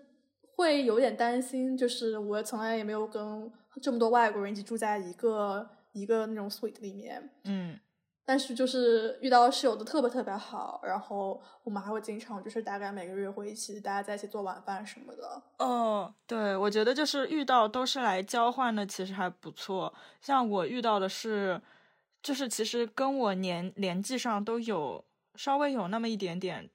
会有点担心，就是我从来也没有跟这么多外国人一起住在一个一个那种 suite 里面，嗯。但是就是遇到室友都特别特别好，然后我们还会经常就是大概每个月会一起大家在一起做晚饭什么的。哦，对，我觉得就是遇到都是来交换的，其实还不错。像我遇到的是，就是其实跟我年年纪上都有稍微有那么一点点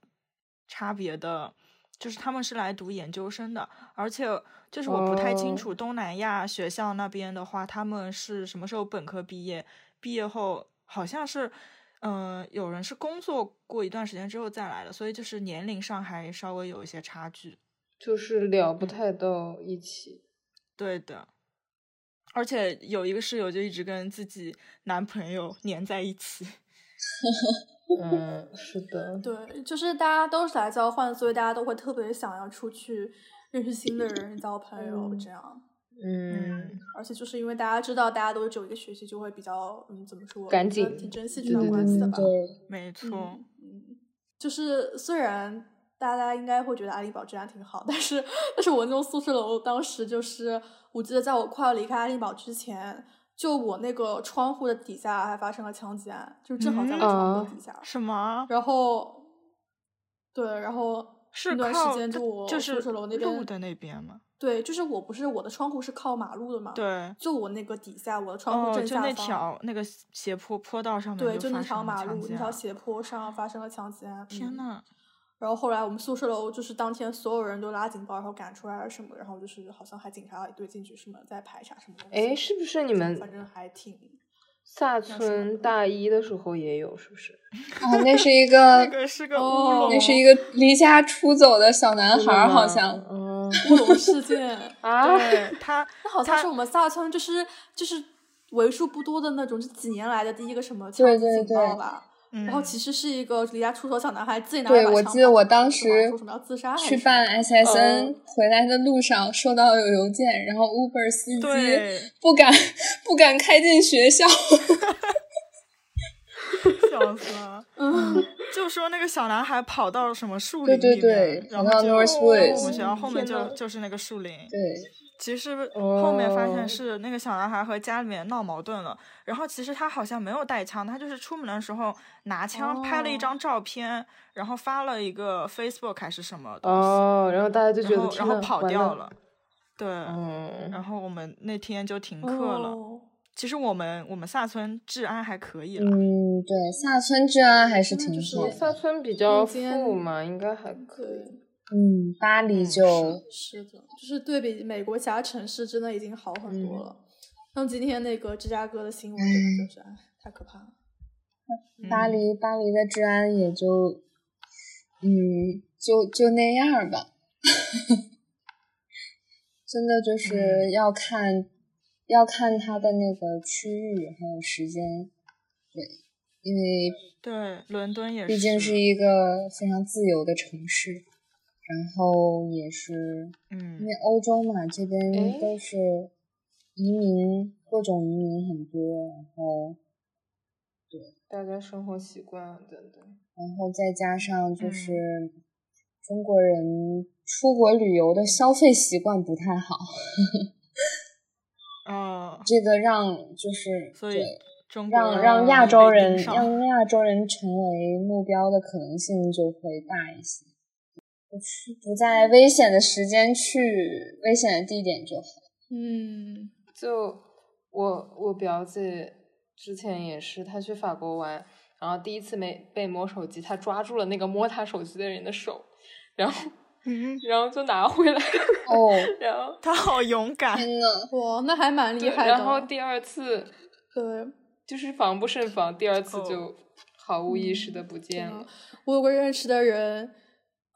差别的，就是他们是来读研究生的，而且就是我不太清楚东南亚学校那边的话，他们是什么时候本科毕业，毕业后。好像是，嗯，有人是工作过一段时间之后再来的，所以就是年龄上还稍微有一些差距，就是聊不太到一起。对的，而且有一个室友就一直跟自己男朋友黏在一起。嗯，是的，对，就是大家都是来交换，所以大家都会特别想要出去认识新的人，交朋友这样。嗯，而且就是因为大家知道大家都只有一个学期，就会比较嗯，怎么说，赶紧挺珍惜这段关系的吧。没错，嗯，就是虽然大家应该会觉得爱丽堡治安挺好，但是但是我那栋宿舍楼当时就是，我记得在我快要离开爱丽堡之前。就我那个窗户的底下还发生了枪击案，就正好在我窗户底下。什么？然后，对，然后是那段时间就我就是宿舍楼那边路的那边吗？对，就是我不是我的窗户是靠马路的嘛？对，就我那个底下，我的窗户正下方，就那条那个斜坡坡道上面，对，就那条马路那条斜坡上发生了强奸案。天呐！然后后来我们宿舍楼就是当天所有人都拉警报，然后赶出来了什么，然后就是好像还警察一堆进去什么在排查什么东西。哎，是不是你们？反正还挺。萨村大一的时候也有，是不是？哦，那是一个，那个是个乌龙，那是一个离家出走的小男孩，好像。嗯。乌 龙事件 啊！对他，那好像是我们萨村就是就是为数不多的那种，这几年来的第一个什么枪击警报吧。然后其实是一个离家出走小男孩自己拿对，我记得我当时去办 SSN 回来的路上收到有邮件，然后 Uber 司机不敢不敢开进学校，笑死了。嗯，就说那个小男孩跑到什么树林里面，然后就我们学校后面就就是那个树林。对。其实后面发现是那个小男孩和家里面闹矛盾了，然后其实他好像没有带枪，他就是出门的时候拿枪拍了一张照片，然后发了一个 Facebook 还是什么东西，哦，然后大家就觉得然后跑掉了，对，嗯，然后我们那天就停课了。其实我们我们下村治安还可以了，嗯，对，下村治安还是挺好，下村比较富嘛，应该还可以。嗯，巴黎就是的，就是对比美国其他城市，真的已经好很多了。像今天那个芝加哥的新闻，真的就是太可怕了。巴黎，巴黎的治安也就，嗯，就就那样吧。真的就是要看，要看它的那个区域还有时间。对，因为对伦敦也毕竟是一个非常自由的城市。然后也是，嗯，因为欧洲嘛，这边都是移民，各种移民很多，然后，对，大家生活习惯等等，然后再加上就是中国人出国旅游的消费习惯不太好，哦，这个让就是所以让让亚洲人让亚洲人成为目标的可能性就会大一些。去不在危险的时间去危险的地点就好。嗯，就我我表姐之前也是，她去法国玩，然后第一次没被摸手机，她抓住了那个摸她手机的人的手，然后嗯，然后就拿回来了。哦，然后 她好勇敢，天呐，哇，那还蛮厉害的。然后第二次，对，就是防不胜防，第二次就毫无意识的不见了。我有个认识的人。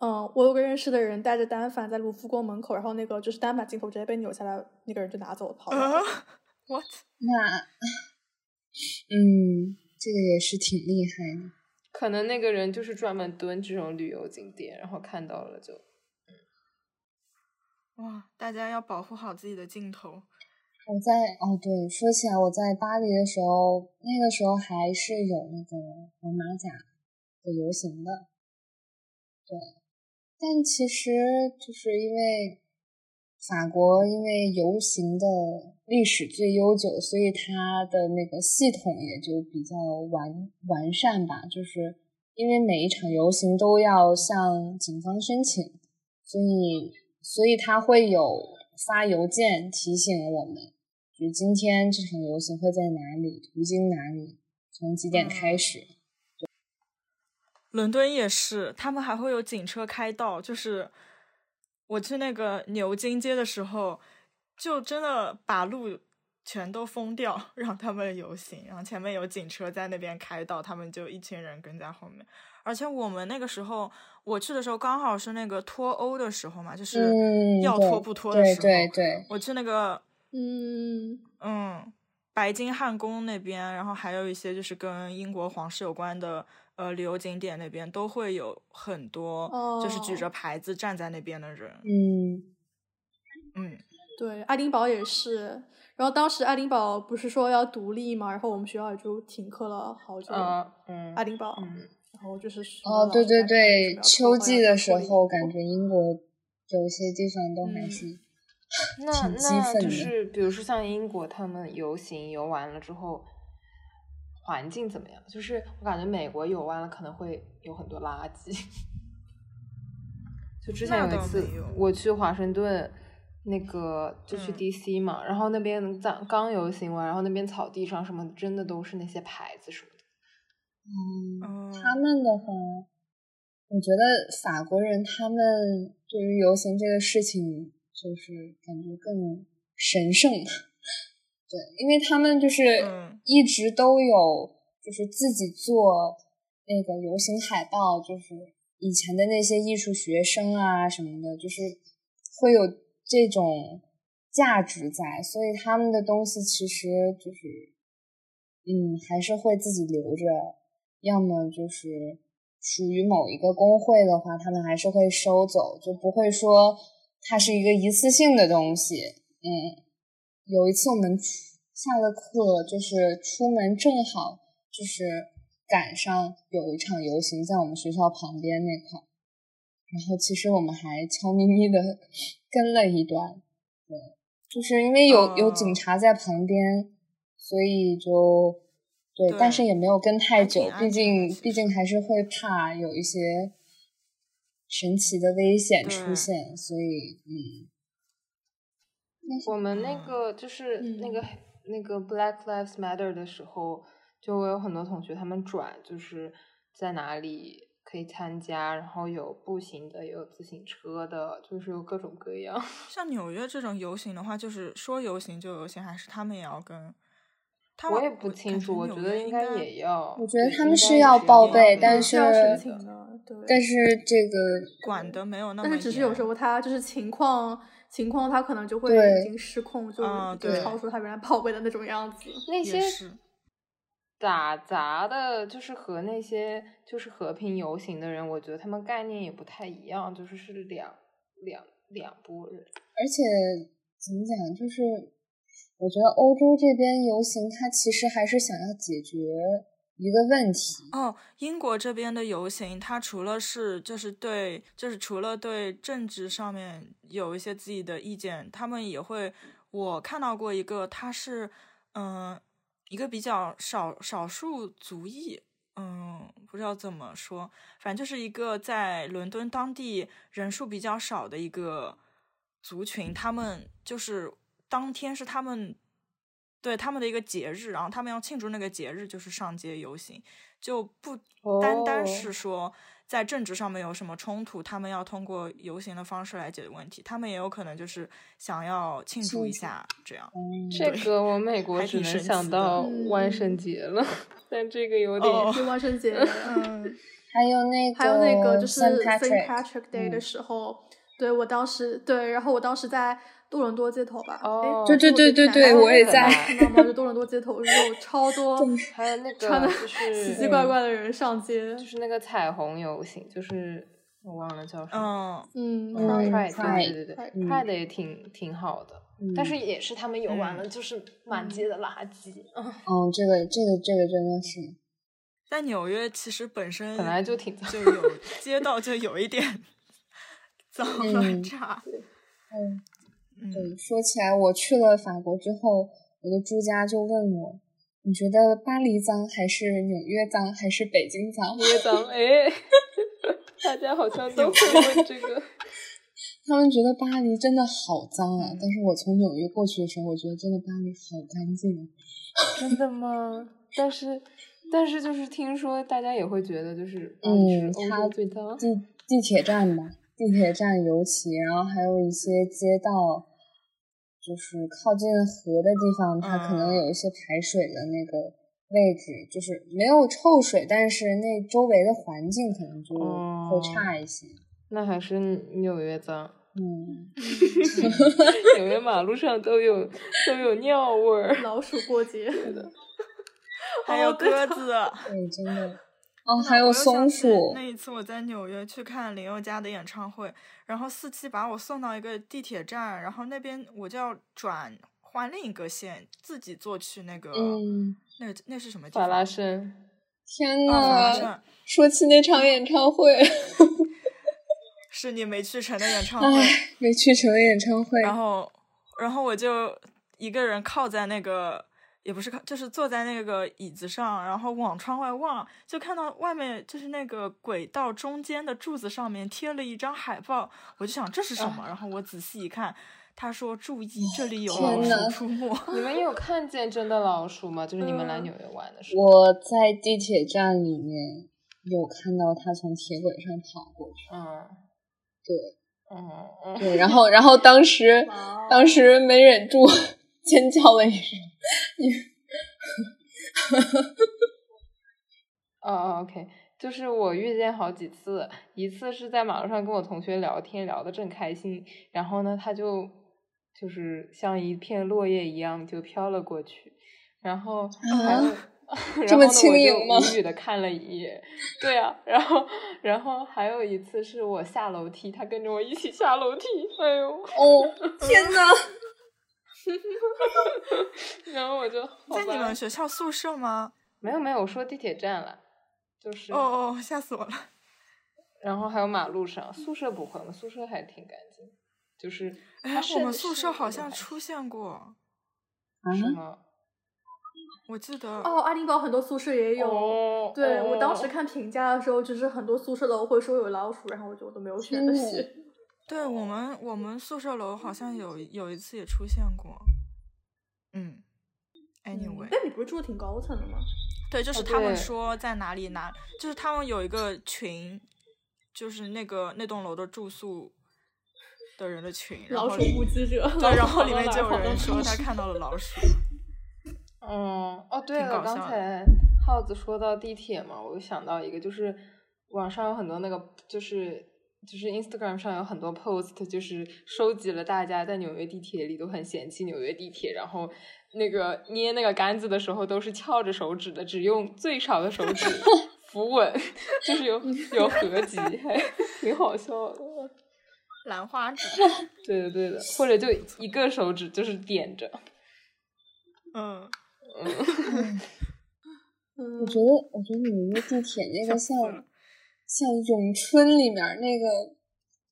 嗯，我有个认识的人带着单反在卢浮宫门口，然后那个就是单反镜头直接被扭下来，那个人就拿走了，跑了。What？那，嗯，这个也是挺厉害的。可能那个人就是专门蹲这种旅游景点，然后看到了就。哇，大家要保护好自己的镜头。我在哦，对，说起来，我在巴黎的时候，那个时候还是有那个黄马甲的游行的，对。但其实就是因为法国，因为游行的历史最悠久，所以它的那个系统也就比较完完善吧。就是因为每一场游行都要向警方申请，所以所以他会有发邮件提醒我们，就是今天这场游行会在哪里，途经哪里，从几点开始。伦敦也是，他们还会有警车开道。就是我去那个牛津街的时候，就真的把路全都封掉，让他们游行，然后前面有警车在那边开道，他们就一群人跟在后面。而且我们那个时候我去的时候刚好是那个脱欧的时候嘛，就是要脱不脱的时候。对对对，我去那个嗯嗯白金汉宫那边，然后还有一些就是跟英国皇室有关的呃旅游景点那边，都会有很多就是举着牌子站在那边的人。嗯嗯，对，爱丁堡也是。然后当时爱丁堡不是说要独立嘛，然后我们学校也就停课了好久。嗯，爱丁堡，嗯，然后就是哦，对对对，秋季的时候感觉英国有些地方都还是挺激愤的。就是比如说像英国，他们游行游完了之后，环境怎么样？就是我感觉美国游完了可能会有很多垃圾。就之前有一次我去华盛顿。那个就去 DC 嘛，然后那边刚刚游行完，然后那边草地上什么真的都是那些牌子什么的。嗯，他们的话，我觉得法国人他们对于游行这个事情就是感觉更神圣。对，因为他们就是一直都有就是自己做那个游行海报，就是以前的那些艺术学生啊什么的，就是会有。这种价值在，所以他们的东西其实就是，嗯，还是会自己留着。要么就是属于某一个工会的话，他们还是会收走，就不会说它是一个一次性的东西。嗯，有一次我们下了课，就是出门正好就是赶上有一场游行在我们学校旁边那块。然后其实我们还悄咪咪的跟了一段，对，就是因为有有警察在旁边，所以就对，但是也没有跟太久，毕竟毕竟还是会怕有一些神奇的危险出现，所以嗯。我们那个就是那个那个 Black Lives Matter 的时候，就我有很多同学他们转就是在哪里。可以参加，然后有步行的，也有自行车的，就是有各种各样。像纽约这种游行的话，就是说游行就游行，还是他们也要跟？我也不清楚，我觉得应该也要。我觉得他们是要报备，但是要申请，对。但是这个管的没有那么。但是只是有时候他就是情况情况，他可能就会已经失控，就就超出他原来报备的那种样子。那些。打杂的，就是和那些就是和平游行的人，我觉得他们概念也不太一样，就是是两两两拨人。而且怎么讲，就是我觉得欧洲这边游行，它其实还是想要解决一个问题。哦，英国这边的游行，它除了是就是对，就是除了对政治上面有一些自己的意见，他们也会，我看到过一个，他是嗯。一个比较少少数族裔，嗯，不知道怎么说，反正就是一个在伦敦当地人数比较少的一个族群，他们就是当天是他们对他们的一个节日，然后他们要庆祝那个节日，就是上街游行，就不单单是说。在政治上面有什么冲突，他们要通过游行的方式来解决问题。他们也有可能就是想要庆祝一下，这样。这个我美国只能想到万圣节了，但这个有点是万圣节。嗯，还有那个还有那个就是 Saint Patrick Day 的时候，对我当时对，然后我当时在。多伦多街头吧，哦，对对对对对，我也在。看到吗？就多伦多街头有超 多，还有那个穿的 奇奇怪怪的人上街，就是那个彩虹游行，就是我忘了叫什么，嗯，Pride，对对对，Pride 也挺挺好的，但是也是他们游完了，就是满街的垃圾。哦，这个这个这个真的是，在纽约其实本身本来就挺就有街道就有一点 脏乱差，嗯。对，说起来，我去了法国之后，我的住家就问我：“你觉得巴黎脏还是纽约脏还是北京脏？” 纽约脏，哎，大家好像都会问这个。他们觉得巴黎真的好脏啊！但是我从纽约过去的时候，我觉得真的巴黎好干净。真的吗？但是，但是就是听说大家也会觉得，就是嗯，它最脏。地地铁站吧，地铁站尤其，然后还有一些街道。就是靠近河的地方，它可能嗯有一些排水的那个位置，就是没有臭水，但是那周围的环境可能就会哦差一些。那还是纽约脏，嗯，纽约马路上都有都有尿味儿。老鼠过街，还有鸽子。对，真的。哦，还有松鼠那，一次我在纽约去看林宥嘉的演唱会，然后司机把我送到一个地铁站，然后那边我就要转换另一个线，自己坐去那个、嗯，那个那是什么地法拉方？盛，天呐！盛说起那场演唱会，是你没去成的演唱会。唉，没去成演唱会。然后，然后我就一个人靠在那个，也不是靠，就是坐在那个椅子上，然后往窗外望，就看到外面就是那个轨道中间的柱子上面贴了一张海报，我就想这是什么？然后我仔细一看，他说注意，这里有老鼠出没。你们有看见真的老鼠吗？就是你们来嗯纽约玩的时候。我在地铁站里面有看到它从铁轨上跑过去。嗯，对嗯嗯，对，然后然后当时当时没忍住 尖叫了一声，哦哦，OK，就是我遇见好几次，一次是在马路上跟我同学聊天，聊得正开心，然后呢，他就就是像一片落叶一样就飘了过去，然后还有。然 这么后呢，我就轻盈吗无语的看了一眼，对啊，然后，然后还有一次是我下楼梯，他跟着我一起下楼梯，哎呦，哦，天呐！然后我就 在你们学校宿舍吗？没有没有，我说地铁站了，就是哦哦，吓死我了！然后还有马路上，宿舍不会，我们宿舍还挺干净，就是哎，我们宿舍好像出现过，啊，是吗？我记得哦，爱丁堡很多宿舍也有。哦对、我当哦时看评价的时候，就是很多宿舍楼会说有老鼠，然后我就我都没有选的真的是。对我们我们宿舍楼好像有有一次也出现过，嗯，anyway，、但你不是住的挺高层的吗？对，就是哦他们说在哪里哪，就是他们有一个群，就是那个那栋楼的住宿的人的群，然后老鼠目击者。对，然后里面 就有人说他看到了老鼠，嗯，哦，对了，刚才耗子说到地铁嘛，我就想到一个，就是网上有很多那个，就是就是 Instagram 上有很多 post，就是收集了大家在纽约地铁里都很嫌弃纽约地铁，然后那个捏那个杆子的时候都是翘着手指的，只用最少的手指 扶稳，就是有 有合集，还挺好笑的。兰花指，对的对的，或者就一个手指就是点着，嗯，嗯。我觉得，我觉得纽约地铁那个像像咏春里面那个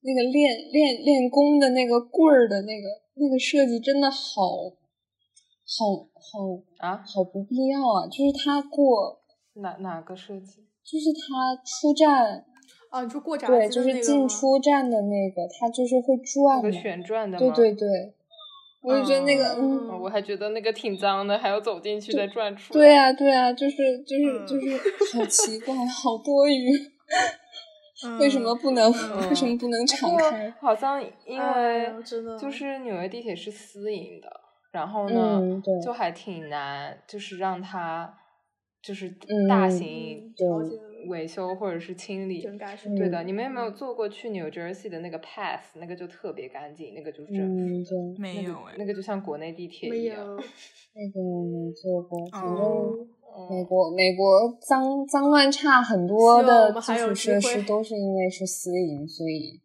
那个练练练功的那个棍儿的那个那个设计真的好好好啊，好不必要啊！就是他过，哪哪个设计？就是他出站，啊，你说过闸对，机的那个就是进出站的那个，他就是会转的，那个旋转的？对对对，我就觉得那个，嗯我还觉得那个挺脏的，还要走进去再转出来。对啊对啊，就是就是嗯就是好奇怪，好多余，为什么不能嗯。为什么不能敞开？好像因哎为就是纽约地铁是私营的，然后呢，嗯就还挺难，就是让它就是大嗯型维修或者是清理。对的，嗯。你们有没有坐过去 New Jersey 的那个 Pass？那个就特别干净，那个就是、嗯，对，那个没有哎，那个就像国内地铁一样。那个我没坐过，反正哦美嗯国美国脏脏乱差很多的基们还有础设施都是因为是私营，所以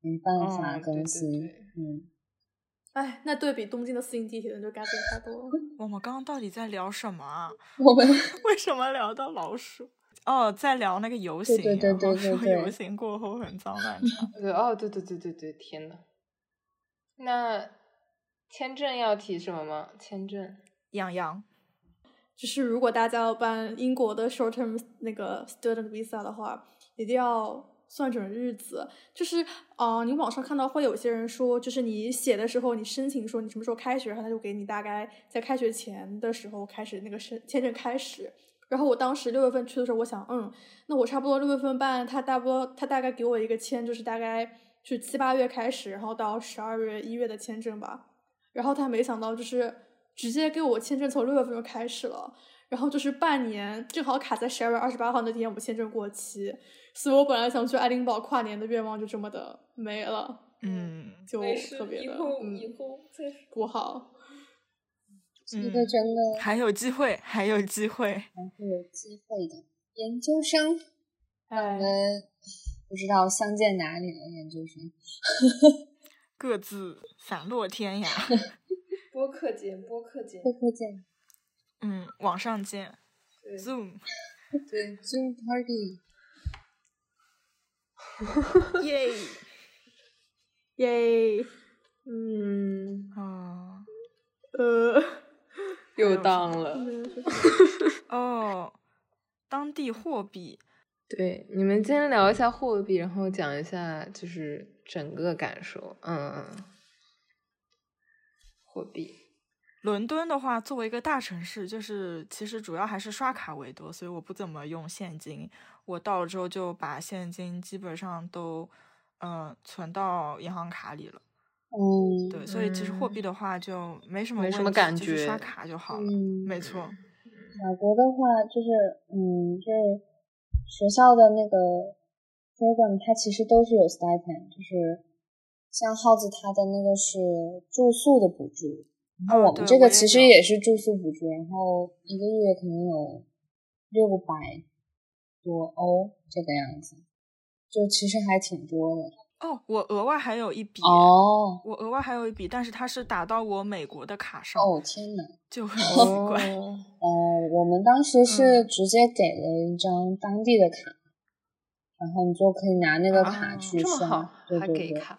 没办法嗯对对更新。对嗯，哎，那对比东京的私营地铁，那就干净太多了。我们刚刚到底在聊什么啊？我们为什么聊到老鼠？哦，在聊那个游行，对对对对对游行过后很脏乱差。对哦，对对对对对，天呐。那签证要提什么吗？签证？洋洋，就是如果大家要办英国的 short term 那个 student visa 的话，一定要算准日子。就是啊、你网上看到会有些人说，就是你写的时候，你申请说你什么时候开学，然后他就给你大概在开学前的时候开始那个申签证开始。然后我当时六月份去的时候，我想，嗯，那我差不多六月份办，他大不多他大概给我一个签，就是大概是七八月开始，然后到十二月一月的签证吧。然后他没想到就是直接给我签证从六月份就开始了，然后就是半年正好卡在十二月二十八号那天我签证过期，所以我本来想去爱丁堡跨年的愿望就这么的没了，嗯，就特别的。不好。这个真的还有机会，还有机会。还会有机会的。研究生，我哎，们不知道相见哪里了，研究生。各自散落天涯。播客间，播客间，播客见嗯，网上见对，Zoom，对，，Zoom Party。耶！耶，嗯，啊呃，又当了。哦，当地货币，对，你们先聊一下货币，然后讲一下就是整个感受。嗯嗯，货币。伦敦的话，作为一个大城市，就是其实主要还是刷卡为多，所以我不怎么用现金。我到了之后就把现金基本上都，嗯、存到银行卡里了。嗯，对，所以其实货嗯币的话就没什么没什么感就是刷卡就好了。嗯，没错，法国的话就是，嗯，就是学校的那个 program，它其实都是有 stipend，就是像耗子他的那个是住宿的补助，那哦我们这个其实也是住宿补助，然后一个月可能有六百多欧这个样子，就其实还挺多的。哦，我额外还有一笔，哦我额外还有一笔，但是它是打到我美国的卡上，哦，天呐！就很奇怪。哦，呃，我们当时是嗯直接给了一张当地的卡，然后你就可以拿那个卡啊去刷，对对对。给卡。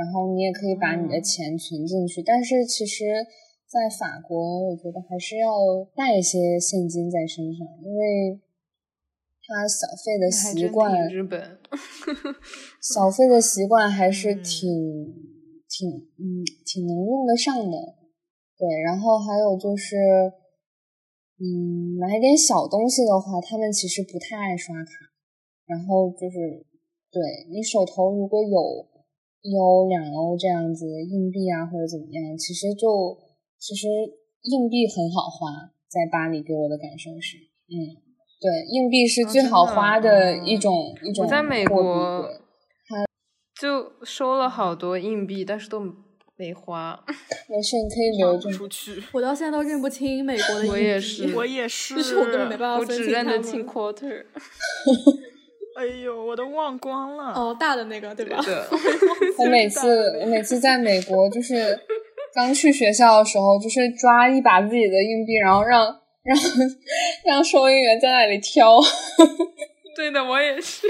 然后你也可以把你的嗯钱存进去，但是其实，在法国，我觉得还是要带一些现金在身上，因为他小费的习惯，日本。小费的习惯还是嗯挺、挺嗯挺能用得上的，对。然后还有就是，嗯，买点小东西的话，他们其实不太爱刷卡。然后就是，对你手头如果有一欧、两欧这样子硬币啊，或者怎么样，其实就其实硬币很好花，在巴黎给我的感受是，嗯，对，硬币是最好花的嗯一种、一种我在美国他就收了好多硬币，但是都没花。没事，你可以留着。出去，我到现在都认不清美国的硬币，我也是我也是，就是我根本没办法我只分清它们认得清 quarter。哎呦，我都忘光了。哦，大的那个对吧？对，我每次我每次在美国就是刚去学校的时候，就是抓一把自己的硬币，然后让让让收银员在那里挑。对的，我也是。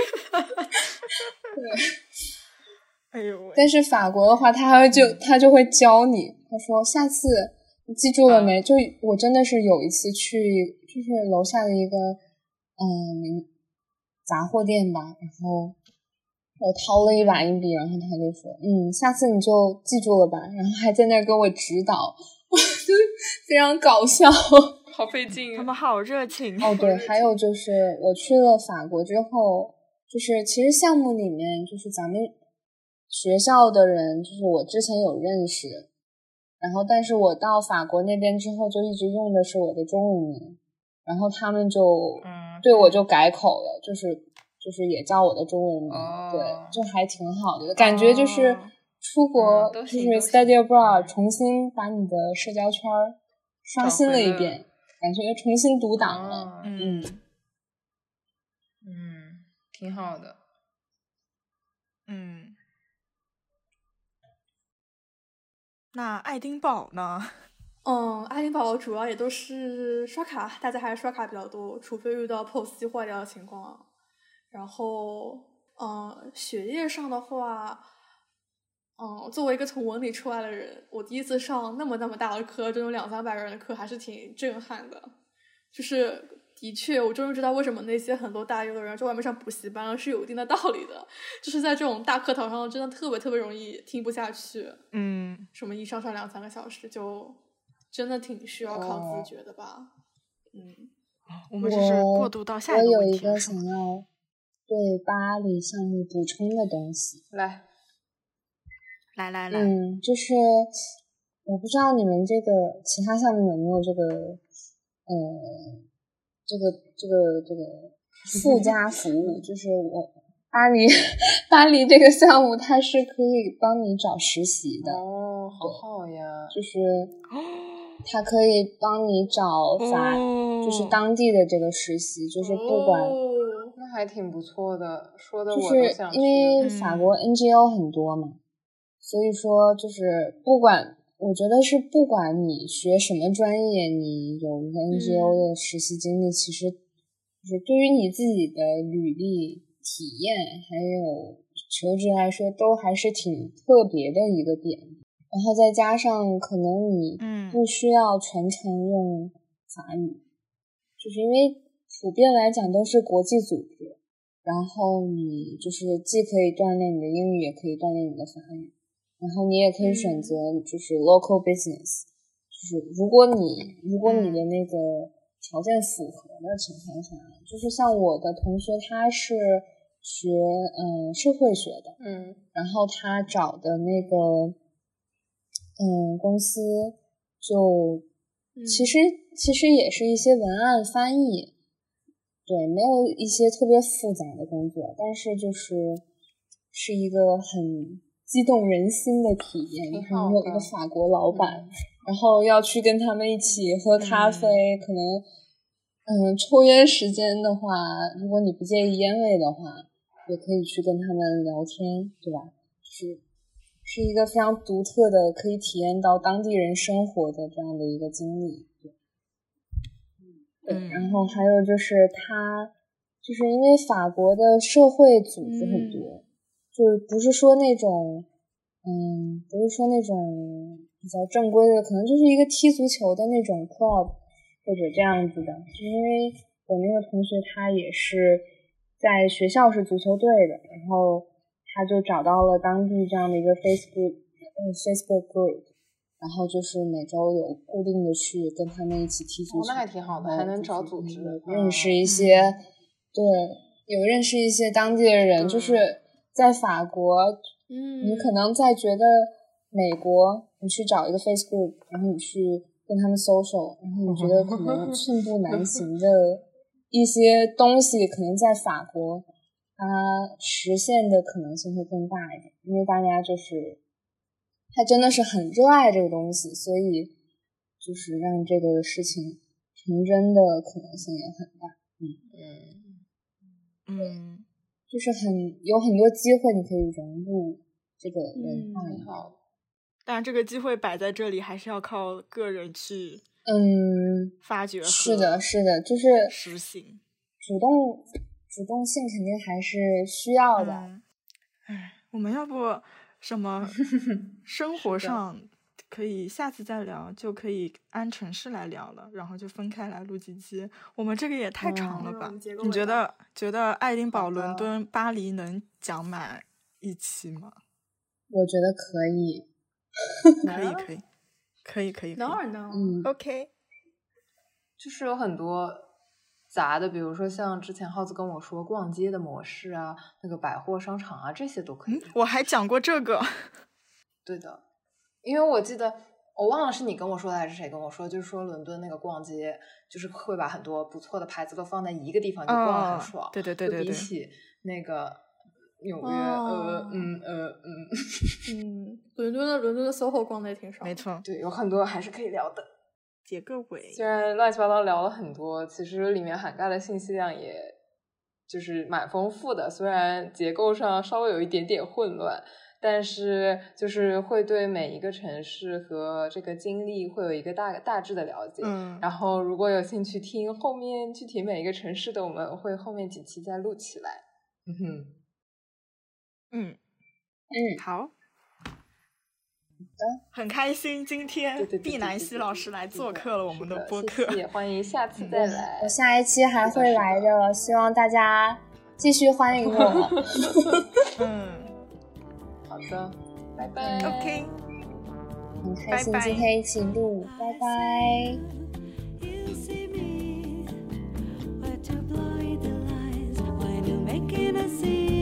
哎呦喂，但是法国的话，他还会就他就会教你，他说下次你记住了没？就我真的是有一次去，就是楼下的一个嗯杂货店吧，然后我掏了一把硬币，然后他就说，嗯，下次你就记住了吧，然后还在那儿给我指导，就非常搞笑。好费劲啊！他们好热情。哦，对，还有就是我去了法国之后，就是其实项目里面就是咱们学校的人，就是我之前有认识，然后但是我到法国那边之后就一直用的是我的中文名，然后他们就嗯，对我就改口了，就是就是也叫我的中文名，哦对，就还挺好的，感觉就是哦出国就是 study abroad，嗯重新把你的社交圈儿刷新了一遍，感觉重新读档了。哦嗯嗯，挺好的。嗯。那爱丁堡呢？嗯，爱丁堡主要也都是刷卡，大家还是刷卡比较多，除非遇到 POS 机坏掉的情况。然后，嗯，学业上的话，嗯，作为一个从文理出来的人，我第一次上那么那么大的课，这种两三百个人的课，还是挺震撼的。就是的确，我终于知道为什么那些很多大一的人在外面上补习班了是有一定的道理的。就是在这种大课堂上，真的特别特别容易听不下去。嗯，什么一上上两三个小时，就真的挺需要靠哦自觉的吧。嗯，我们只是过渡到下我一个有一个想要对巴黎项目补充的东西。来，来来来，嗯，就是我不知道你们这个其他项目有没有这个，呃，这个这个这个附加服务，就是我巴黎 巴黎这个项目，它是可以帮你找实习的哦，好好呀，就是它可以帮你找法，就是当地的这个实习，就是不管。那还挺不错的，说的就是因为法国 NGO 很多嘛，所以说就是不管，我觉得是不管你学什么专业，你有一个 NGO 的实习经历，其实就是对于你自己的履历体验还有求职来说，都还是挺特别的一个点。然后再加上可能你不需要全程用法语，就是因为。普遍来讲都是国际组织，然后你就是既可以锻炼你的英语，也可以锻炼你的法语，然后你也可以选择就是 local business，就是如果你如果你的那个条件符合的情况下，就是像我的同学他是学嗯社会学的，嗯，然后他找的那个嗯公司就其实其实也是一些文案翻译。对，没有一些特别复杂的工作，但是就是是一个很激动人心的体验。然后有一个法国老板，然后要去跟他们一起喝咖啡，可能嗯抽烟时间的话，如果你不介意烟味的话，也可以去跟他们聊天，对吧？是是一个非常独特的，可以体验到当地人生活的这样的一个经历。对然后还有就是，他就是因为法国的社会组织很多，就是不是说那种，嗯，不是说那种比较正规的，可能就是一个踢足球的那种 club 或者这样子的。就因为我那个同学他也是在学校是足球队的，然后他就找到了当地这样的一个 Facebook，嗯，Facebook group。然后就是每周有固定的去跟他们一起踢足球，那还挺好的，还能找组织，认识一些，对，有认识一些当地的人。就是在法国，嗯，你可能在觉得美国，你去找一个 Facebook，然后你去跟他们 social，然后你觉得可能 寸步难行的一些东西，可能在法国，它实现的可能性会更大一点，因为大家就是。他真的是很热爱这个东西，所以就是让这个事情成真的可能性也很大。嗯嗯嗯，就是很有很多机会，你可以融入这个文化。好，当然这个机会摆在这里，还是要靠个人去嗯发掘。是的，是的，就是实行，主动主动性肯定还是需要的。哎，我们要不？什么 生活上可以下次再聊，就可以按城市来聊了，然后就分开来录几期。我们这个也太长了吧？你觉得觉得爱丁堡、伦敦、巴黎能讲满一期吗？我觉得可以，可以可以可以可以。哪儿呢？嗯，OK，就是有很多。杂的，比如说像之前耗子跟我说逛街的模式啊，那个百货商场啊，这些都可以。我还讲过这个，对的，因为我记得我忘了是你跟我说的还是谁跟我说，就是说伦敦那个逛街，就是会把很多不错的牌子都放在一个地方，就逛很爽。对对对对对。比起那个纽约，呃嗯呃嗯 嗯，伦敦的伦敦的 SOHO 逛的也挺爽。没错，对，有很多还是可以聊的。结个尾，虽然乱七八糟聊了很多，其实里面涵盖的信息量也就是蛮丰富的。虽然结构上稍微有一点点混乱，但是就是会对每一个城市和这个经历会有一个大大致的了解。嗯，然后如果有兴趣听后面具体每一个城市的，我们会后面几期再录起来。嗯哼，嗯嗯，好。很开心，今天毕南希老师来做客了我们的播客，也欢迎下次再来。我下一期还会来的，希望大家继续欢迎我。嗯，好的，拜拜。OK，很开心今天一起录，拜拜。see